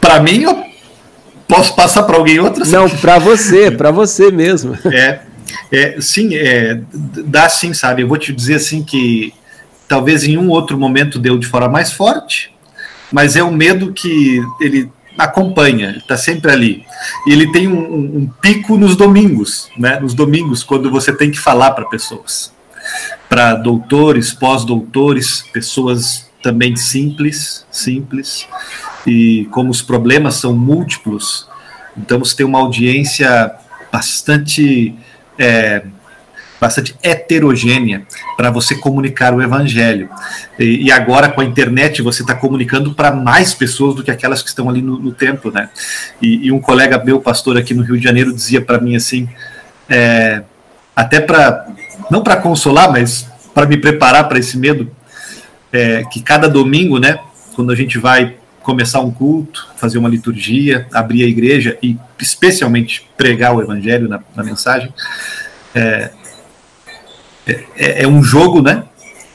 Para mim, eu Posso passar para alguém outra? Não, para você, para você mesmo. É, é sim, é, dá sim, sabe? Eu vou te dizer assim que talvez em um outro momento deu de forma mais forte, mas é um medo que ele acompanha, está sempre ali. E ele tem um, um, um, pico nos domingos, né? Nos domingos, quando você tem que falar para pessoas, para doutores, pós-doutores, pessoas também simples, simples e como os problemas são múltiplos, então você tem uma audiência bastante é, bastante heterogênea para você comunicar o evangelho. E, e, agora com a internet você está comunicando para mais pessoas do que aquelas que estão ali no, no templo, né? E, e, um colega meu, pastor aqui no Rio de Janeiro, dizia para mim assim, é, até para não para consolar, mas para me preparar para esse medo, é, que cada domingo, né, quando a gente vai começar um culto, fazer uma liturgia, abrir a igreja e especialmente pregar o evangelho na, na mensagem. É, é, é, um jogo, né?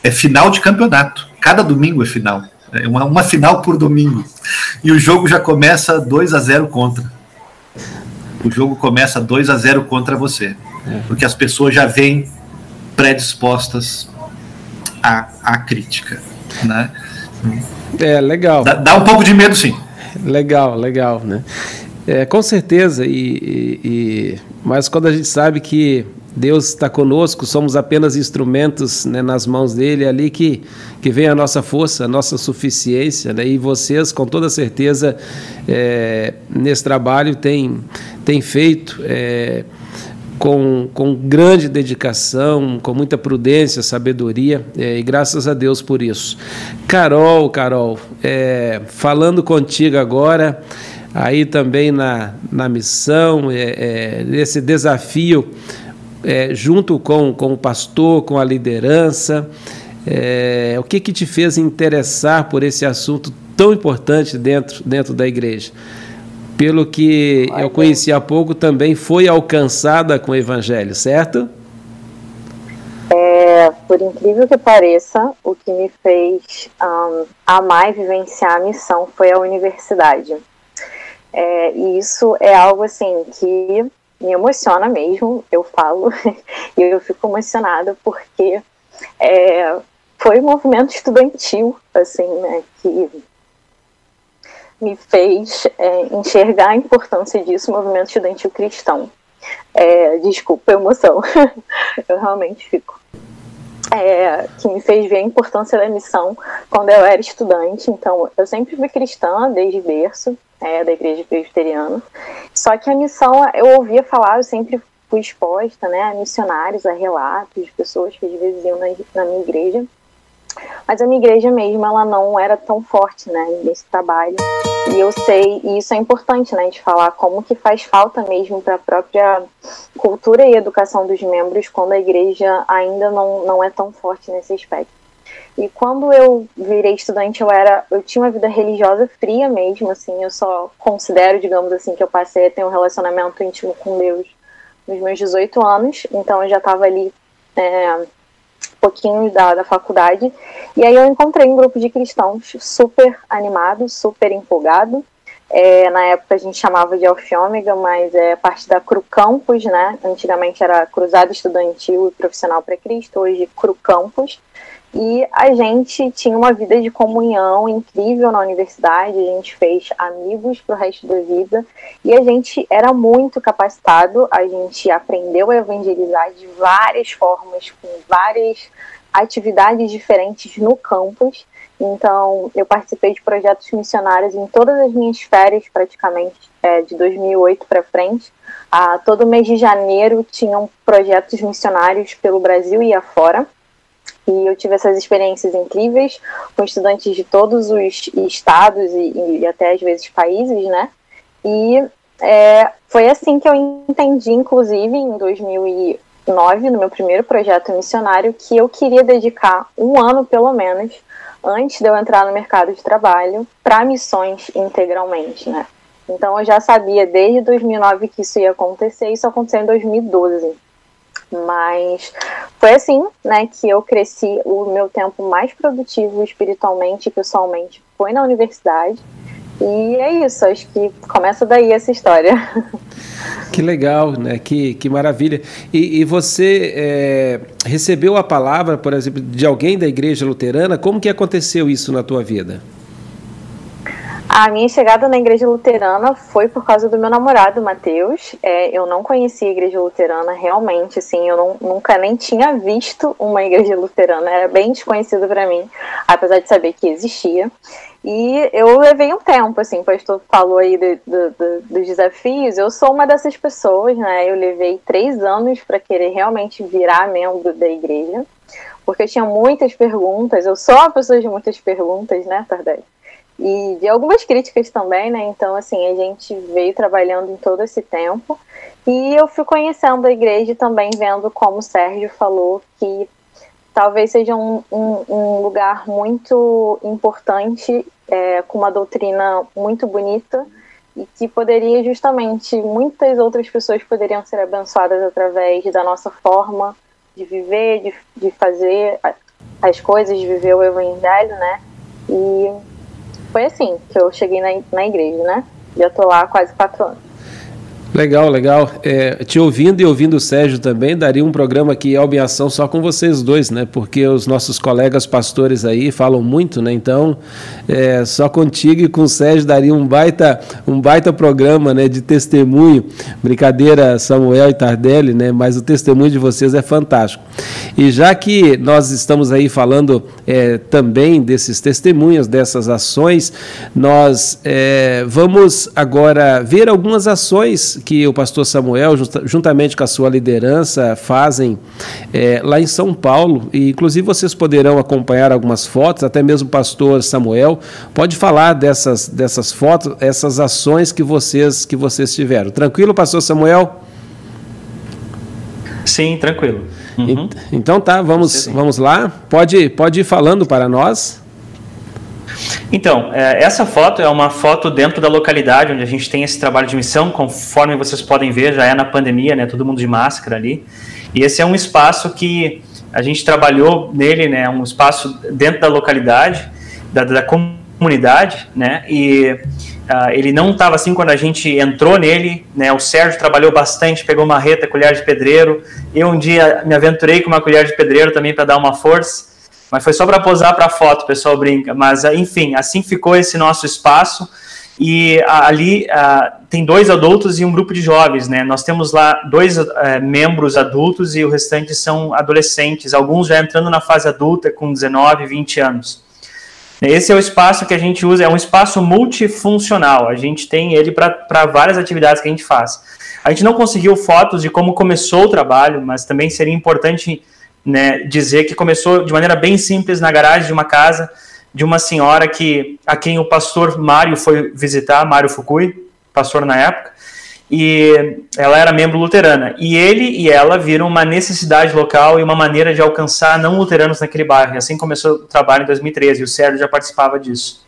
É final de campeonato. Cada domingo é final. É uma, uma final por domingo. e o jogo já começa 2 a 0 contra. O jogo começa 2 a 0 contra você. É. Porque as pessoas já vêm predispostas à, à crítica. Né? É, legal. Dá, dá um pouco de medo, sim. Legal, legal, né? É, com certeza, e, e, e, mas quando a gente sabe que Deus está conosco, somos apenas instrumentos né, nas mãos dele, é ali que, que vem a nossa força, a nossa suficiência, né? e vocês, com toda certeza, é, nesse trabalho, têm, têm feito. É, com, com grande dedicação, com muita prudência, sabedoria, é, e graças a Deus por isso. Carol, Carol, é, falando contigo agora, aí também na, na missão, é, é nesse desafio, é, junto com, com o pastor, com a liderança, é, o que, que te fez interessar por esse assunto tão importante dentro, dentro da igreja? Pelo que eu conheci há pouco, também foi alcançada com o Evangelho, certo? É, por incrível que pareça, o que me fez um, amar e vivenciar a missão foi a universidade. É, e isso é algo assim que me emociona mesmo, eu falo, e eu fico emocionada porque é, foi um movimento estudantil, assim, né, que me fez é, enxergar a importância disso, movimento estudantil cristão. É, desculpa a emoção, eu realmente fico. É, que me fez ver a importância da missão quando eu era estudante. Então, eu sempre fui cristã desde berço, é, da igreja presbiteriana. Só que a missão, eu ouvia falar, eu sempre fui exposta né, a missionários, a relatos de pessoas que às vezes iam na, na minha igreja. Mas a minha igreja mesmo, ela não era tão forte, né, nesse trabalho. E eu sei, e isso é importante, né, de falar como que faz falta mesmo para a própria cultura e educação dos membros quando a igreja ainda não, não é tão forte nesse aspecto. E quando eu virei estudante, eu era, eu tinha uma vida religiosa fria mesmo, assim, eu só considero, digamos assim, que eu passei a ter um relacionamento íntimo com Deus nos meus 18 anos, então eu já estava ali é, pouquinho da, da faculdade. E aí eu encontrei um grupo de cristãos super animado, super empolgado. É, na época a gente chamava de Alfiômega, mas é parte da Cru Campus, né? Antigamente era Cruzado Estudantil e Profissional para Cristo, hoje Cru Campus. E a gente tinha uma vida de comunhão incrível na universidade, a gente fez amigos para o resto da vida e a gente era muito capacitado, a gente aprendeu a evangelizar de várias formas, com várias atividades diferentes no campus. Então, eu participei de projetos missionários em todas as minhas férias, praticamente, é, de 2008 para frente. Ah, todo mês de janeiro tinham projetos missionários pelo Brasil e afora. E eu tive essas experiências incríveis com estudantes de todos os estados e, e até às vezes países, né? E é, foi assim que eu entendi, inclusive, em 2009, no meu primeiro projeto missionário, que eu queria dedicar um ano, pelo menos, antes de eu entrar no mercado de trabalho, para missões integralmente, né? Então eu já sabia desde 2009 que isso ia acontecer, e isso aconteceu em 2012. Mas foi assim, né, que eu cresci. O meu tempo mais produtivo espiritualmente e pessoalmente foi na universidade. E é isso, acho que começa daí essa história. Que legal, né? Que, que maravilha. E, e você é, recebeu a palavra, por exemplo, de alguém da igreja luterana? Como que aconteceu isso na tua vida? A minha chegada na igreja luterana foi por causa do meu namorado, Matheus. É, eu não conhecia a igreja luterana realmente, assim, eu não, nunca nem tinha visto uma igreja luterana, era bem desconhecido para mim, apesar de saber que existia. E eu levei um tempo, assim, o pastor falou aí do, do, do, dos desafios, eu sou uma dessas pessoas, né? Eu levei três anos para querer realmente virar membro da igreja, porque eu tinha muitas perguntas, eu sou uma pessoa de muitas perguntas, né, Tardelli? E de algumas críticas também, né? Então, assim, a gente veio trabalhando em todo esse tempo e eu fui conhecendo a igreja e também vendo como o Sérgio falou que talvez seja um, um, um lugar muito importante, é, com uma doutrina muito bonita e que poderia justamente muitas outras pessoas poderiam ser abençoadas através da nossa forma de viver, de, de fazer as coisas, de viver o evangelho, né? E foi assim que eu cheguei na, na igreja, né? Já tô lá há quase quatro anos. Legal, legal. É, te ouvindo e ouvindo o Sérgio também, daria um programa aqui, Elbe em Ação, só com vocês dois, né? Porque os nossos colegas pastores aí falam muito, né? Então, é, só contigo e com o Sérgio daria um baita, um baita programa, né? De testemunho. Brincadeira, Samuel e Tardelli, né? Mas o testemunho de vocês é fantástico. E já que nós estamos aí falando é, também desses testemunhos, dessas ações, nós é, vamos agora ver algumas ações que o pastor Samuel, juntamente com a sua liderança, fazem é, lá em São Paulo. E, inclusive, vocês poderão acompanhar algumas fotos, até mesmo o pastor Samuel pode falar dessas, dessas fotos, essas ações que vocês, que vocês tiveram. Tranquilo, pastor Samuel? Sim, tranquilo. Uhum. Então tá, vamos, vamos lá. Pode, pode ir falando para nós. Então, é, essa foto é uma foto dentro da localidade onde a gente tem esse trabalho de missão, conforme vocês podem ver, já é na pandemia, né? Todo mundo de máscara ali. E esse é um espaço que a gente trabalhou nele, né? Um espaço dentro da localidade, da, da comunidade, né? E uh, ele não estava assim quando a gente entrou nele, né? O Sérgio trabalhou bastante, pegou uma reta, colher de pedreiro. Eu um dia me aventurei com uma colher de pedreiro também para dar uma força. Mas foi só para posar para foto, o pessoal brinca. Mas, enfim, assim ficou esse nosso espaço. E ali uh, tem dois adultos e um grupo de jovens, né? Nós temos lá dois uh, membros adultos e o restante são adolescentes, alguns já entrando na fase adulta com 19, 20 anos. Esse é o espaço que a gente usa, é um espaço multifuncional. A gente tem ele para várias atividades que a gente faz. A gente não conseguiu fotos de como começou o trabalho, mas também seria importante né, dizer que começou de maneira bem simples na garagem de uma casa de uma senhora que a quem o pastor Mário foi visitar, Mário Fukui, pastor na época, e ela era membro luterana. E ele e ela viram uma necessidade local e uma maneira de alcançar não luteranos naquele bairro. E assim começou o trabalho em 2013, e o Sérgio já participava disso.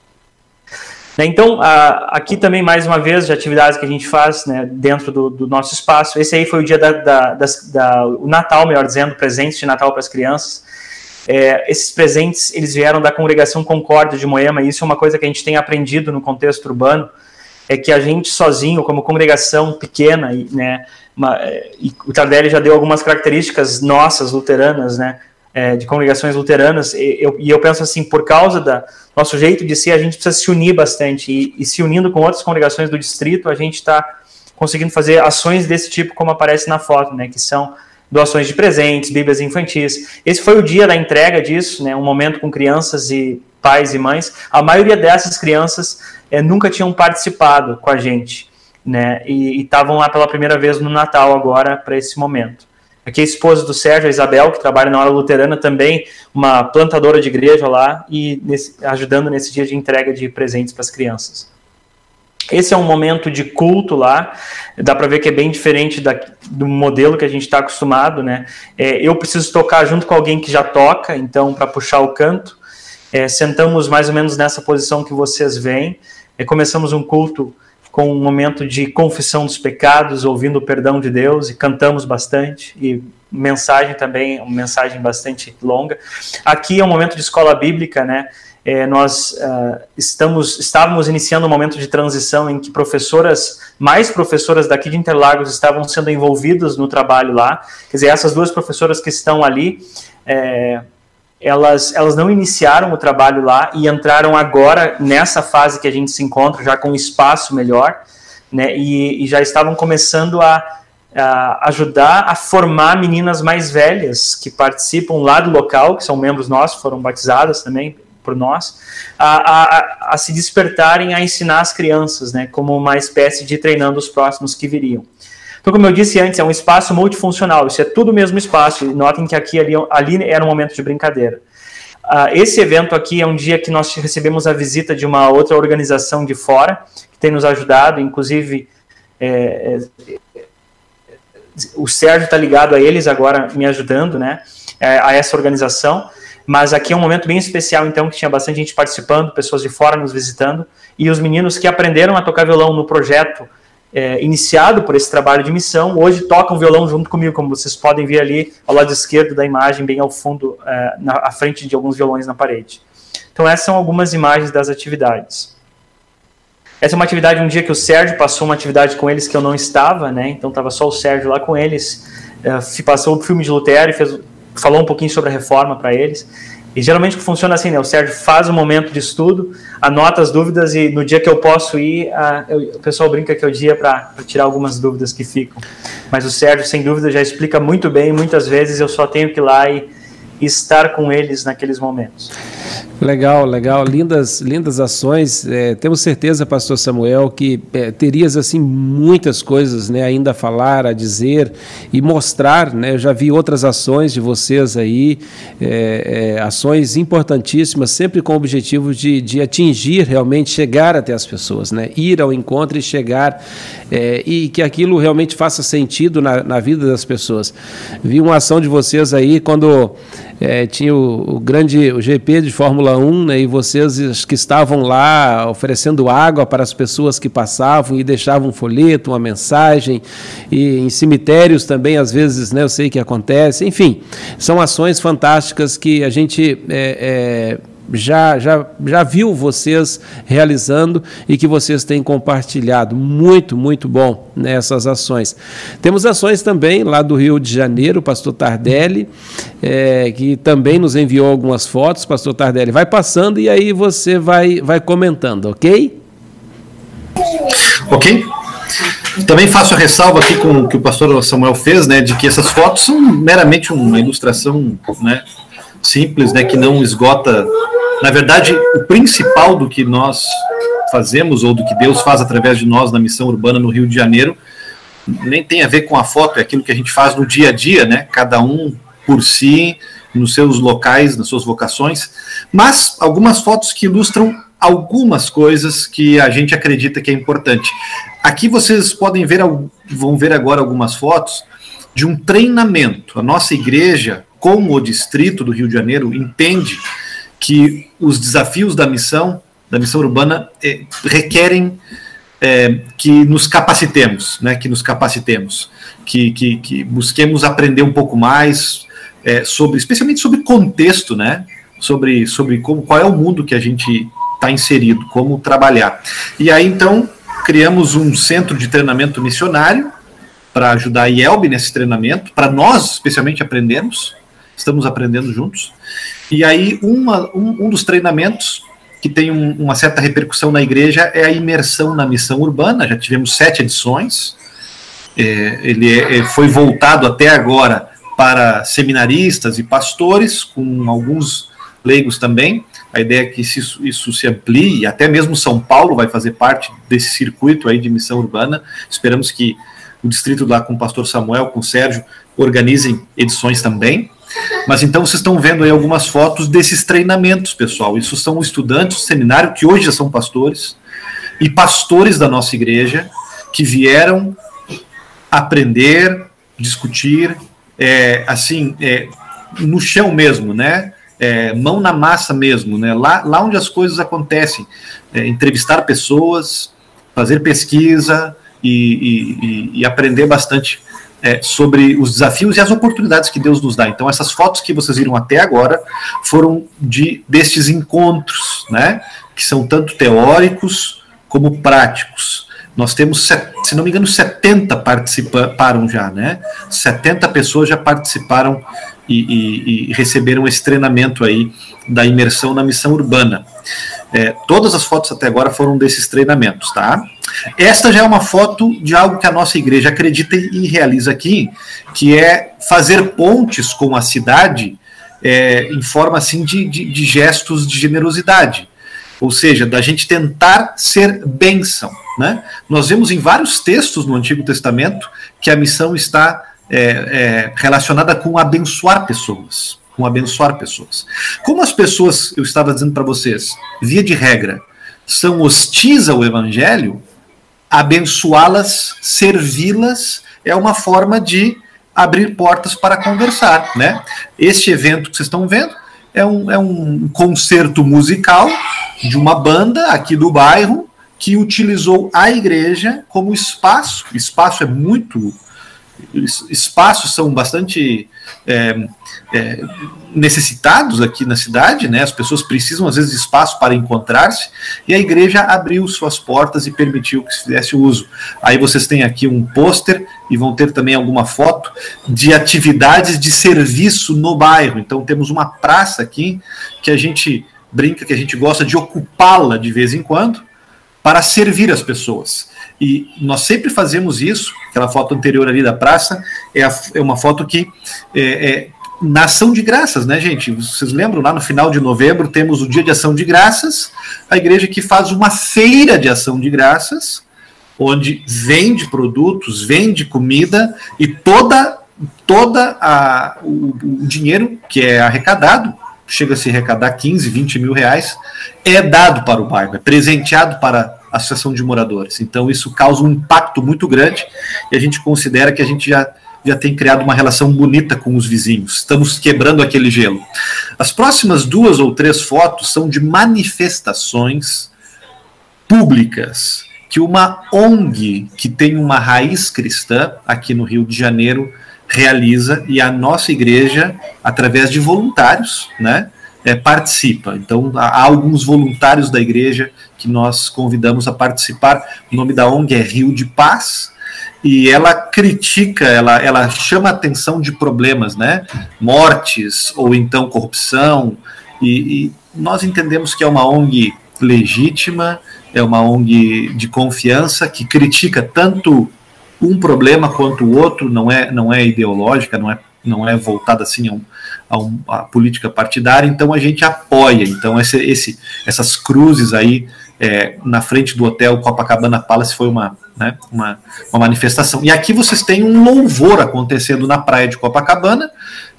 Né, então, aqui também, mais uma vez, de atividades que a gente faz né, dentro do, do, nosso espaço. Esse aí foi o dia da, da, da, o Natal, melhor dizendo, presentes de Natal para as crianças. É, esses presentes, eles vieram da Congregação Concórdia de Moema, e isso é uma coisa que a gente tem aprendido no contexto urbano, é que a gente sozinho, como congregação pequena, né, uma, e o Tardelli já deu algumas características nossas, luteranas, né, é, de congregações luteranas, e eu, e eu penso assim, por causa da nosso jeito de ser, a gente precisa se unir bastante, e, e se unindo com outras congregações do distrito, a gente está conseguindo fazer ações desse tipo, como aparece na foto, né, que são doações de presentes, bíblias infantis. Esse foi o dia da entrega disso, né, um momento com crianças e pais e mães. A maioria dessas crianças é, nunca tinham participado com a gente, né, e estavam lá pela primeira vez no Natal agora para esse momento. Aqui a esposa do Sérgio, a Isabel, que trabalha na hora luterana também, uma plantadora de igreja lá e nesse, ajudando nesse dia de entrega de presentes para as crianças. Esse é um momento de culto lá, dá para ver que é bem diferente da, do modelo que a gente está acostumado, né? É, eu preciso tocar junto com alguém que já toca, então, para puxar o canto. É, sentamos mais ou menos nessa posição que vocês veem. É, começamos um culto com um momento de confissão dos pecados, ouvindo o perdão de Deus e cantamos bastante e mensagem também, uma mensagem bastante longa. Aqui é um momento de escola bíblica, né? É, nós uh, estamos, estávamos iniciando um momento de transição em que professoras, mais professoras daqui de Interlagos estavam sendo envolvidas no trabalho lá. Quer dizer, essas duas professoras que estão ali, é, elas, elas não iniciaram o trabalho lá e entraram agora nessa fase que a gente se encontra, já com um espaço melhor, né, e, e já estavam começando a, a, ajudar a formar meninas mais velhas que participam lá do local, que são membros nossos, foram batizadas também por nós, a, a, a se despertarem a ensinar as crianças, né, como uma espécie de treinando os próximos que viriam. Então, como eu disse antes, é um espaço multifuncional, isso é tudo o mesmo espaço. E notem que aqui ali, ali era um momento de brincadeira. Uh, esse evento aqui é um dia que nós recebemos a visita de uma outra organização de fora, que tem nos ajudado, inclusive é, é, o Sérgio está ligado a eles agora, me ajudando, né, é, a essa organização. Mas aqui é um momento bem especial, então, que tinha bastante gente participando, pessoas de fora nos visitando, e os meninos que aprenderam a tocar violão no projeto é, iniciado por esse trabalho de missão, hoje tocam violão junto comigo, como vocês podem ver ali ao lado esquerdo da imagem, bem ao fundo, é, na à frente de alguns violões na parede. Então essas são algumas imagens das atividades. Essa é uma atividade, um dia que o Sérgio passou uma atividade com eles que eu não estava, né? Então estava só o Sérgio lá com eles. Uh, passou o filme de Lutero e fez, falou um pouquinho sobre a reforma para eles. E geralmente funciona assim, né? O Sérgio faz um momento de estudo, anota as dúvidas e no dia que eu posso ir, a, eu, o pessoal brinca que é o dia para tirar algumas dúvidas que ficam. Mas o Sérgio, sem dúvida, já explica muito bem. Muitas vezes eu só tenho que ir lá e, e estar com eles naqueles momentos. Legal, legal, lindas, lindas ações. É, temos certeza, Pastor Samuel, que é, terias assim muitas coisas, né, ainda a falar, a dizer e mostrar. Né? Eu já vi outras ações de vocês aí, é, é ações importantíssimas, sempre com o objetivo de, de atingir realmente, chegar até as pessoas, né? Ir ao encontro e chegar é, e que aquilo realmente faça sentido na, na vida das pessoas. Vi uma ação de vocês aí quando é, tinha o, o, grande o GP de Fórmula 1, né, e vocês que estavam lá oferecendo água para as pessoas que passavam e deixavam um folheto, uma mensagem, e em cemitérios também, às vezes, né, eu sei que acontece, enfim, são ações fantásticas que a gente é, é, já, já, já viu vocês realizando e que vocês têm compartilhado. Muito, muito bom nessas ações. Temos ações também lá do Rio de Janeiro, o pastor Tardelli, é, que também nos enviou algumas fotos. Pastor Tardelli, vai passando e aí você vai, vai comentando, ok? Ok. Também faço a ressalva aqui com o que o pastor Samuel fez, né, de que essas fotos são meramente uma ilustração, né, simples, né, que não esgota. Na verdade, o principal do que nós fazemos ou do que Deus faz através de nós na missão urbana no Rio de Janeiro nem tem a ver com a foto, é aquilo que a gente faz no dia a dia, né? Cada um por si, nos seus locais, nas suas vocações, mas algumas fotos que ilustram algumas coisas que a gente acredita que é importante. Aqui vocês podem ver, vão ver agora algumas fotos de um treinamento. A nossa igreja como o distrito do Rio de Janeiro entende que os desafios da missão, da missão urbana, é, requerem é, que nos capacitemos, né, que nos capacitemos, que, que, que busquemos aprender um pouco mais é, sobre, especialmente sobre contexto, né, sobre, sobre como, qual é o mundo que a gente está inserido, como trabalhar. E aí, então, criamos um centro de treinamento missionário para ajudar a IELB nesse treinamento, para nós, especialmente, aprendermos, estamos aprendendo juntos. E aí, uma, um, um dos treinamentos que tem um, uma certa repercussão na igreja é a imersão na missão urbana. Já tivemos sete edições. É, ele é, é foi voltado até agora para seminaristas e pastores, com alguns leigos também. A ideia é que isso, isso se amplie, até mesmo São Paulo vai fazer parte desse circuito aí de missão urbana. Esperamos que o distrito lá com o pastor Samuel, com o Sérgio, organizem edições também. Mas então vocês estão vendo aí algumas fotos desses treinamentos, pessoal. Isso são estudantes do seminário que hoje já são pastores e pastores da nossa igreja que vieram aprender, discutir, é, assim, é, no chão mesmo, né? É, mão na massa mesmo, né? Lá, lá onde as coisas acontecem, é, entrevistar pessoas, fazer pesquisa e, e, e aprender bastante é, sobre os desafios e as oportunidades que Deus nos dá. Então, essas fotos que vocês viram até agora foram de destes encontros, né? Que são tanto teóricos como práticos. Nós temos, se não me engano, 70 participaram já, né? 70 pessoas já participaram e, e, e receberam esse treinamento aí da imersão na missão urbana. É, todas as fotos até agora foram desses treinamentos, tá? Esta já é uma foto de algo que a nossa igreja acredita e realiza aqui, que é fazer pontes com a cidade é, em forma assim de, de, de gestos de generosidade ou seja, da gente tentar ser bênção. Né? Nós vemos em vários textos no Antigo Testamento que a missão está é, é, relacionada com abençoar pessoas, com abençoar pessoas. Como as pessoas, eu estava dizendo para vocês, via de regra, são hostis ao Evangelho, abençoá-las, servi-las é uma forma de abrir portas para conversar, né? Este evento que vocês estão vendo é um, é um concerto musical de uma banda aqui do bairro que utilizou a igreja como espaço. Espaço é muito espaços são bastante é, é, necessitados aqui na cidade, né? As pessoas precisam às vezes de espaço para encontrar-se e a igreja abriu suas portas e permitiu que se fizesse uso. Aí vocês têm aqui um pôster e vão ter também alguma foto de atividades de serviço no bairro. Então temos uma praça aqui que a gente brinca que a gente gosta de ocupá-la de vez em quando para servir as pessoas. E nós sempre fazemos isso. Aquela foto anterior ali da praça é, a, é uma foto que é, é, na ação de graças, né, gente? Vocês lembram lá no final de novembro temos o dia de ação de graças, a igreja que faz uma feira de ação de graças, onde vende produtos, vende comida e toda toda a, o, o dinheiro que é arrecadado chega a se arrecadar 15, 20 mil reais, é dado para o bairro, é presenteado para associação de moradores. Então isso causa um impacto muito grande e a gente considera que a gente já, já tem criado uma relação bonita com os vizinhos. Estamos quebrando aquele gelo. As próximas duas ou três fotos são de manifestações públicas que uma ONG que tem uma raiz cristã aqui no Rio de Janeiro realiza e a nossa igreja, através de voluntários, né, é, participa. Então, há alguns voluntários da igreja que nós convidamos a participar. O nome da ONG é Rio de Paz e ela critica, ela, ela chama atenção de problemas, né, mortes ou então corrupção. E, e nós entendemos que é uma ONG legítima, é uma ONG de confiança que critica tanto um problema quanto o outro, não é, não é ideológica, não é, não é voltada assim a, um, a, um, a política partidária, então a gente apoia. Então esse, esse, essas cruzes aí é, na frente do hotel Copacabana Palace foi uma, né, uma, uma manifestação. E aqui vocês têm um louvor acontecendo na praia de Copacabana,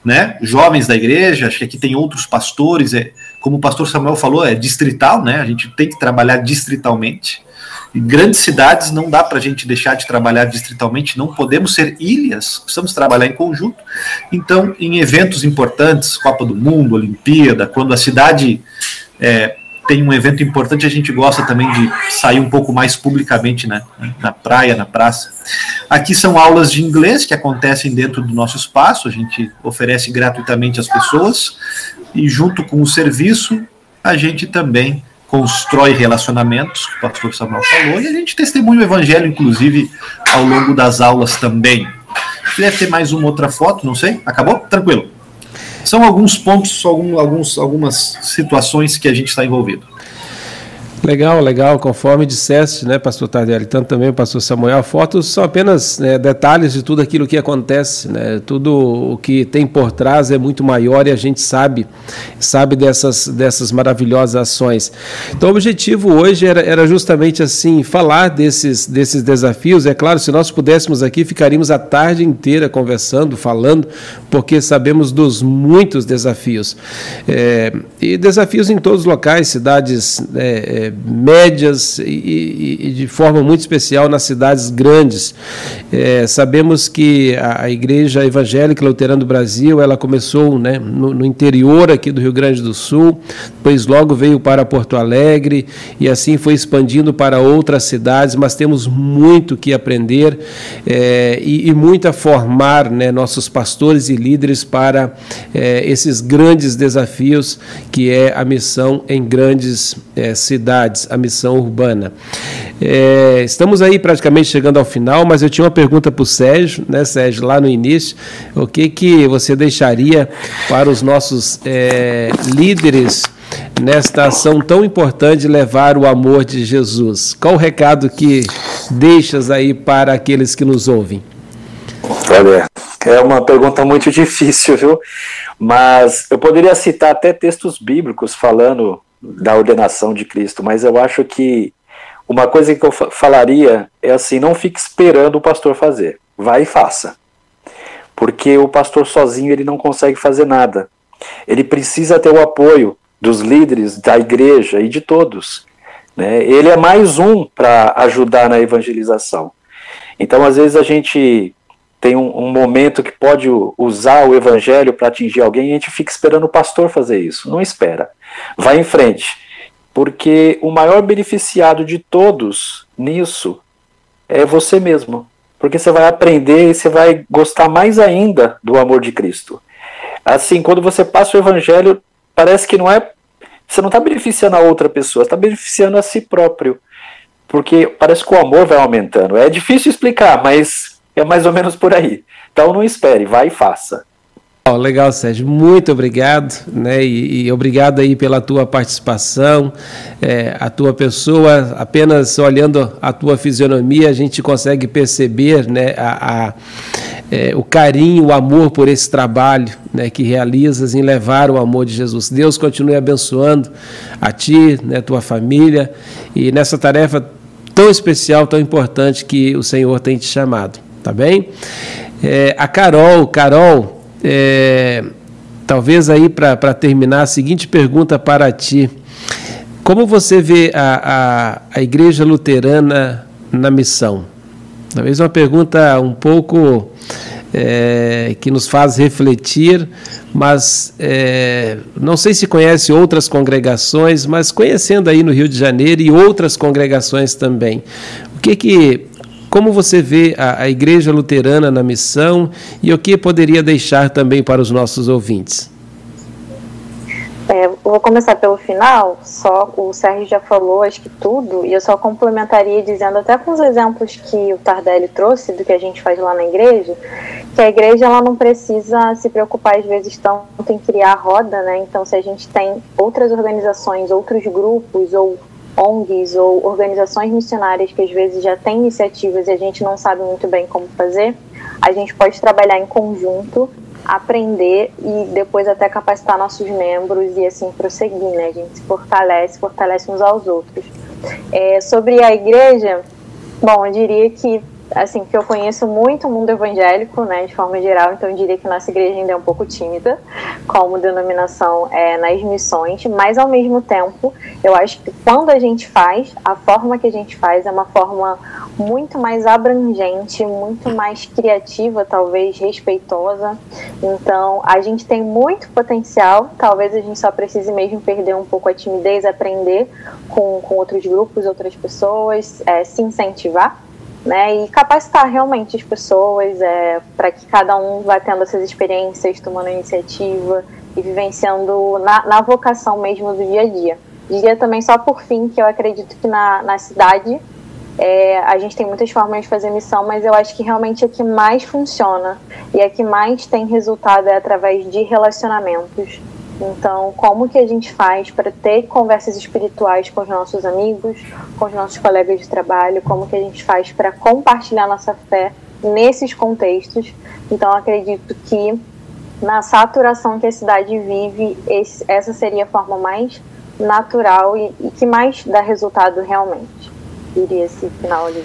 né, jovens da igreja, acho que aqui tem outros pastores, é, como o pastor Samuel falou, é distrital, né, a gente tem que trabalhar distritalmente, em grandes cidades não dá para a gente deixar de trabalhar distritalmente, não podemos ser ilhas, precisamos trabalhar em conjunto. Então, em eventos importantes, Copa do Mundo, Olimpíada, quando a cidade é, tem um evento importante, a gente gosta também de sair um pouco mais publicamente né, na praia, na praça. Aqui são aulas de inglês que acontecem dentro do nosso espaço, a gente oferece gratuitamente às pessoas, e junto com o serviço, a gente também constrói relacionamentos, que o pastor Samuel falou, e a gente testemunha o evangelho, inclusive, ao longo das aulas também. Deve ter mais uma outra foto, não sei. Acabou? Tranquilo. São alguns pontos, alguns, algumas situações que a gente está envolvido. Legal, legal. Conforme disseste, né, pastor Tardelli, tanto também o pastor Samuel, fotos são apenas né, detalhes de tudo aquilo que acontece, né? Tudo o que tem por trás é muito maior e a gente sabe, sabe dessas, dessas maravilhosas ações. Então, o objetivo hoje era, era justamente assim, falar desses, desses desafios. É claro, se nós pudéssemos aqui, ficaríamos a tarde inteira conversando, falando, porque sabemos dos muitos desafios. É, e desafios em todos os locais, cidades é, é médias e, e, de forma muito especial nas cidades grandes. É, sabemos que a, a, Igreja Evangélica Luterana do Brasil ela começou né, no, no, interior aqui do Rio Grande do Sul, depois logo veio para Porto Alegre e assim foi expandindo para outras cidades, mas temos muito que aprender é, e, e, muito a formar né, nossos pastores e líderes para é, esses grandes desafios que é a missão em grandes é, cidades cidades, a missão urbana. É, estamos aí praticamente chegando ao final, mas eu tinha uma pergunta para o Sérgio, né, Sérgio, lá no início, o que, que você deixaria para os nossos é, líderes nesta ação tão importante levar o amor de Jesus? Qual o recado que deixas aí para aqueles que nos ouvem? Olha, é uma pergunta muito difícil, viu? Mas eu poderia citar até textos bíblicos falando da ordenação de Cristo, mas eu acho que uma coisa que eu falaria é assim: não fique esperando o pastor fazer, vai e faça. Porque o pastor sozinho ele não consegue fazer nada. Ele precisa ter o apoio dos líderes da igreja e de todos. Né? Ele é mais um para ajudar na evangelização. Então, às vezes, a gente tem um, um momento que pode usar o evangelho para atingir alguém e a gente fica esperando o pastor fazer isso. Não espera. Vai em frente. Porque o maior beneficiado de todos nisso é você mesmo. porque você vai aprender e você vai gostar mais ainda do amor de Cristo. Assim, quando você passa o evangelho, parece que não é. Você não está beneficiando a outra pessoa, está beneficiando a si próprio. Porque parece que o amor vai aumentando. É difícil explicar, mas é mais ou menos por aí. Então não espere, vai e faça. Oh, legal, Sérgio. Muito obrigado, né? E, e obrigado aí pela tua participação, é, a tua pessoa. Apenas olhando a tua fisionomia, a gente consegue perceber, né? A, a é, o carinho, o amor por esse trabalho, né? Que realizas em levar o amor de Jesus. Deus continue abençoando a ti, né? Tua família e nessa tarefa tão especial, tão importante que o Senhor tem te chamado, tá bem? É, a Carol, Carol é, talvez aí para terminar, a seguinte pergunta para ti. Como você vê a, a, a igreja luterana na missão? Talvez uma pergunta um pouco é, que nos faz refletir, mas é, não sei se conhece outras congregações, mas conhecendo aí no Rio de Janeiro e outras congregações também, o que que como você vê a, a Igreja Luterana na missão e o que poderia deixar também para os nossos ouvintes? É, vou começar pelo final, só o Sérgio já falou acho que tudo, e eu só complementaria dizendo até com os exemplos que o Tardelli trouxe do que a gente faz lá na igreja, que a igreja ela não precisa se preocupar às vezes tanto em criar roda, né? Então se a gente tem outras organizações, outros grupos ou ONGs ou organizações missionárias que às vezes já têm iniciativas e a gente não sabe muito bem como fazer, a gente pode trabalhar em conjunto, aprender e depois até capacitar nossos membros e assim prosseguir, né? A gente se fortalece, fortalece uns aos outros. É, sobre a igreja, bom, eu diria que assim, que eu conheço muito o mundo evangélico, né, de forma geral, então eu diria que nossa igreja ainda é um pouco tímida, como denominação é, nas missões, mas ao mesmo tempo, eu acho que quando a gente faz, a forma que a gente faz é uma forma muito mais abrangente, muito mais criativa, talvez respeitosa. Então, a gente tem muito potencial, talvez a gente só precise mesmo perder um pouco a timidez, aprender com, com outros grupos, outras pessoas, é, se incentivar né, e capacitar realmente as pessoas é, para que cada um vá tendo essas experiências, tomando iniciativa e vivenciando na, na vocação mesmo do dia a dia. Diria também só por fim que eu acredito que na, na cidade é, a gente tem muitas formas de fazer missão, mas eu acho que realmente a que mais funciona e a que mais tem resultado é através de relacionamentos. Então, como que a gente faz para ter conversas espirituais com os nossos amigos, com os nossos colegas de trabalho? Como que a gente faz para compartilhar nossa fé nesses contextos? Então, acredito que na saturação que a cidade vive, esse, essa seria a forma mais natural e, e que mais dá resultado realmente. Iria esse final de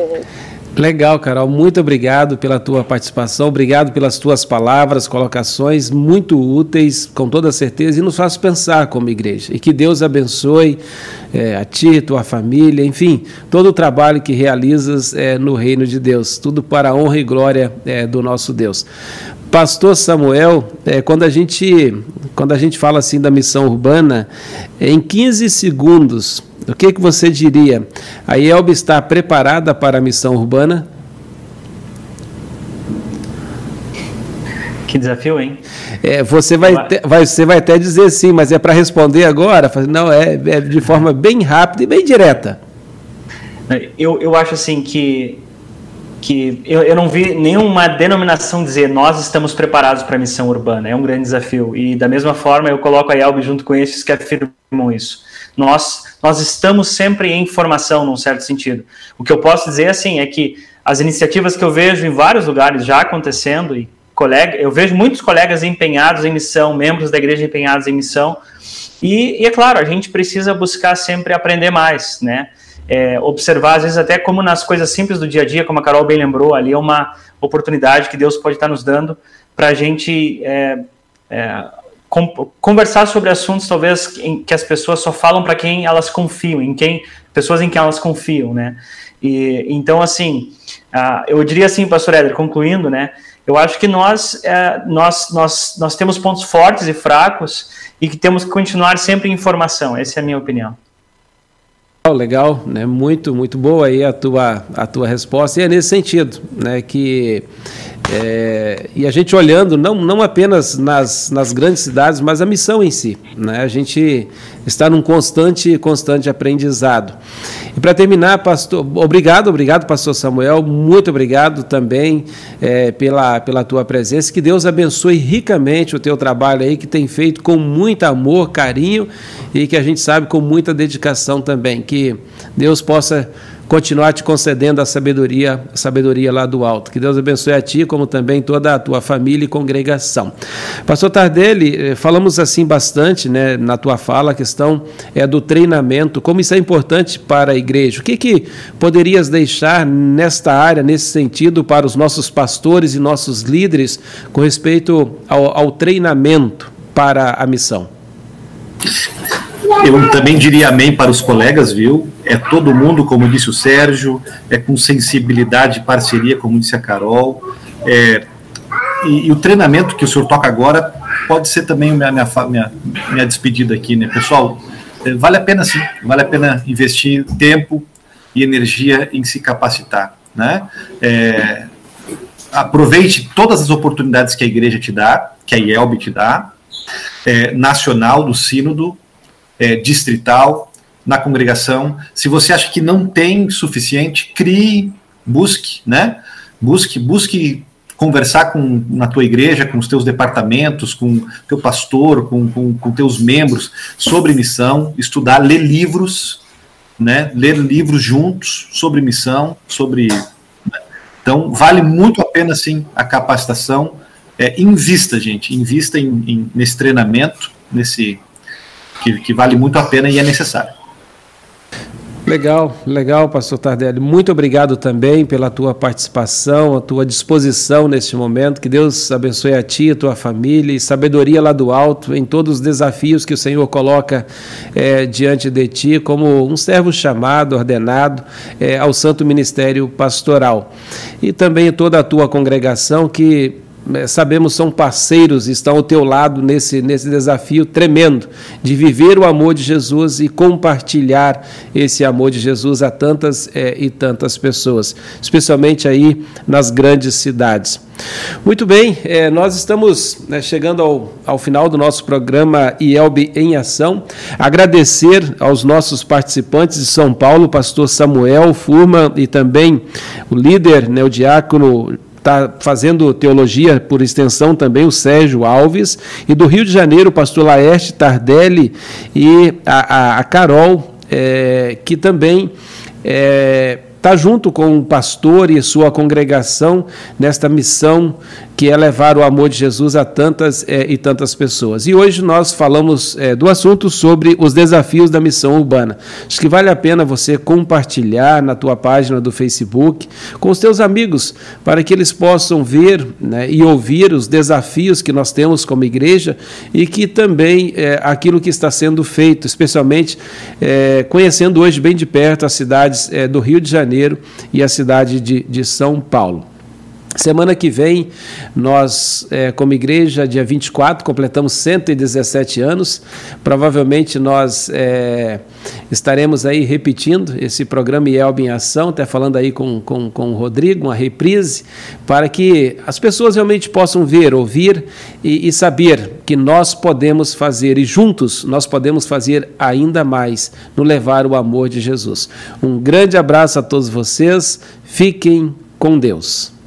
Legal, Carol. Muito obrigado pela tua participação, obrigado pelas tuas palavras, colocações muito úteis, com toda certeza, e nos faz pensar como igreja. E que Deus abençoe é, a ti, tua família, enfim, todo o trabalho que realizas é, no reino de Deus. Tudo para a honra e glória é, do nosso Deus. Pastor Samuel, é, quando, a gente, quando a gente fala assim da missão urbana, em 15 segundos, o que, que você diria? A IELB está preparada para a missão urbana? Que desafio, hein? É, você, vai, vai, você vai até dizer sim, mas é para responder agora? Não, é, é de forma bem rápida e bem direta. Eu, eu acho assim que que eu, eu não vi nenhuma denominação dizer nós estamos preparados para a missão urbana. É um grande desafio. E da mesma forma eu coloco a IELB junto com esses que afirmam isso. Nós, nós estamos sempre em formação, num certo sentido. O que eu posso dizer assim é que as iniciativas que eu vejo em vários lugares já acontecendo e colega, eu vejo muitos colegas empenhados em missão, membros da igreja empenhados em missão. E, e é claro, a gente precisa buscar sempre aprender mais, né? é, observar, às vezes, até como nas coisas simples do dia a dia, como a Carol bem lembrou, ali é uma oportunidade que Deus pode estar nos dando para a gente é, é, conversar sobre assuntos, talvez, que as pessoas só falam para quem elas confiam, em quem pessoas em quem elas confiam, né? E, então, assim, uh, eu diria assim, pastor Éder, concluindo, né? Eu acho que nós, é, nós, nós, nós temos pontos fortes e fracos e que temos que continuar sempre em formação. Essa é a minha opinião. legal, né? Muito, muito boa aí a tua, a tua resposta. E é nesse sentido, né? Que é, e a gente olhando não, não apenas nas, nas grandes cidades, mas a missão em si. Né? A gente está num constante, constante aprendizado. E para terminar, pastor, obrigado, obrigado, pastor Samuel, muito obrigado também é, pela, pela tua presença. Que Deus abençoe ricamente o teu trabalho aí, que tem feito com muito amor, carinho e que a gente sabe com muita dedicação também. Que Deus possa continuar te concedendo a sabedoria, a sabedoria lá do alto. Que Deus abençoe a ti, como também toda a tua família e congregação. Pastor Tardelli, eh, falamos assim bastante né, na tua fala, a questão é do treinamento, como isso é importante para a igreja. O que, que poderias deixar nesta área, nesse sentido, para os nossos pastores e nossos líderes com respeito ao, ao treinamento para a missão? Eu também diria amém para os colegas, viu? É todo mundo, como disse o Sérgio, é com sensibilidade e parceria, como disse a Carol. É, e, e, o treinamento que o senhor toca agora pode ser também minha, minha, minha, minha despedida aqui, né? Pessoal, é, vale a pena sim, vale a pena investir tempo e energia em se capacitar, né? É, aproveite todas as oportunidades que a igreja te dá, que a IELB te dá, é, nacional, do sínodo, é, distrital, na congregação. Se você acha que não tem suficiente, crie, busque, né? Busque, busque conversar com na tua igreja, com os teus departamentos, com teu pastor, com, com, com teus membros sobre missão, estudar, ler livros, né? Ler livros juntos sobre missão, sobre né? então vale muito a pena sim a capacitação. É, invista, gente, invista em, em, nesse treinamento, nesse que, que vale muito a pena e é necessário. Legal, legal, pastor Tardelli. Muito obrigado também pela tua participação, a tua disposição neste momento. Que Deus abençoe a ti, a tua família e sabedoria lá do alto em todos os desafios que o Senhor coloca é, diante de ti, como um servo chamado, ordenado é, ao santo ministério pastoral. E também toda a tua congregação que sabemos são parceiros, estão ao teu lado nesse, nesse desafio tremendo de viver o amor de Jesus e compartilhar esse amor de Jesus a tantas é, e tantas pessoas, especialmente aí nas grandes cidades. Muito bem, é, nós estamos né, chegando ao, ao final do nosso programa IELB em Ação. Agradecer aos nossos participantes de São Paulo, pastor Samuel Furman e também o líder, né, o diácono está fazendo teologia por extensão também o Sérgio Alves, e do Rio de Janeiro o pastor Laerte Tardelli e a, a, a Carol, é, que também é, está junto com o pastor e sua congregação nesta missão que é levar o amor de Jesus a tantas é, e tantas pessoas. E hoje nós falamos é, do assunto sobre os desafios da missão urbana. Acho que vale a pena você compartilhar na tua página do Facebook com os teus amigos, para que eles possam ver né, e ouvir os desafios que nós temos como igreja e que também é, aquilo que está sendo feito, especialmente é, conhecendo hoje bem de perto as cidades é, do Rio de Janeiro e a cidade de, de São Paulo. Semana que vem, nós, é, como igreja, dia 24, completamos 117 anos. Provavelmente nós é, estaremos aí repetindo esse programa IELB em Ação, até falando aí com, com, com o Rodrigo, uma reprise, para que as pessoas realmente possam ver, ouvir e, e saber que nós podemos fazer, e juntos nós podemos fazer ainda mais no levar o amor de Jesus. Um grande abraço a todos vocês, fiquem com Deus.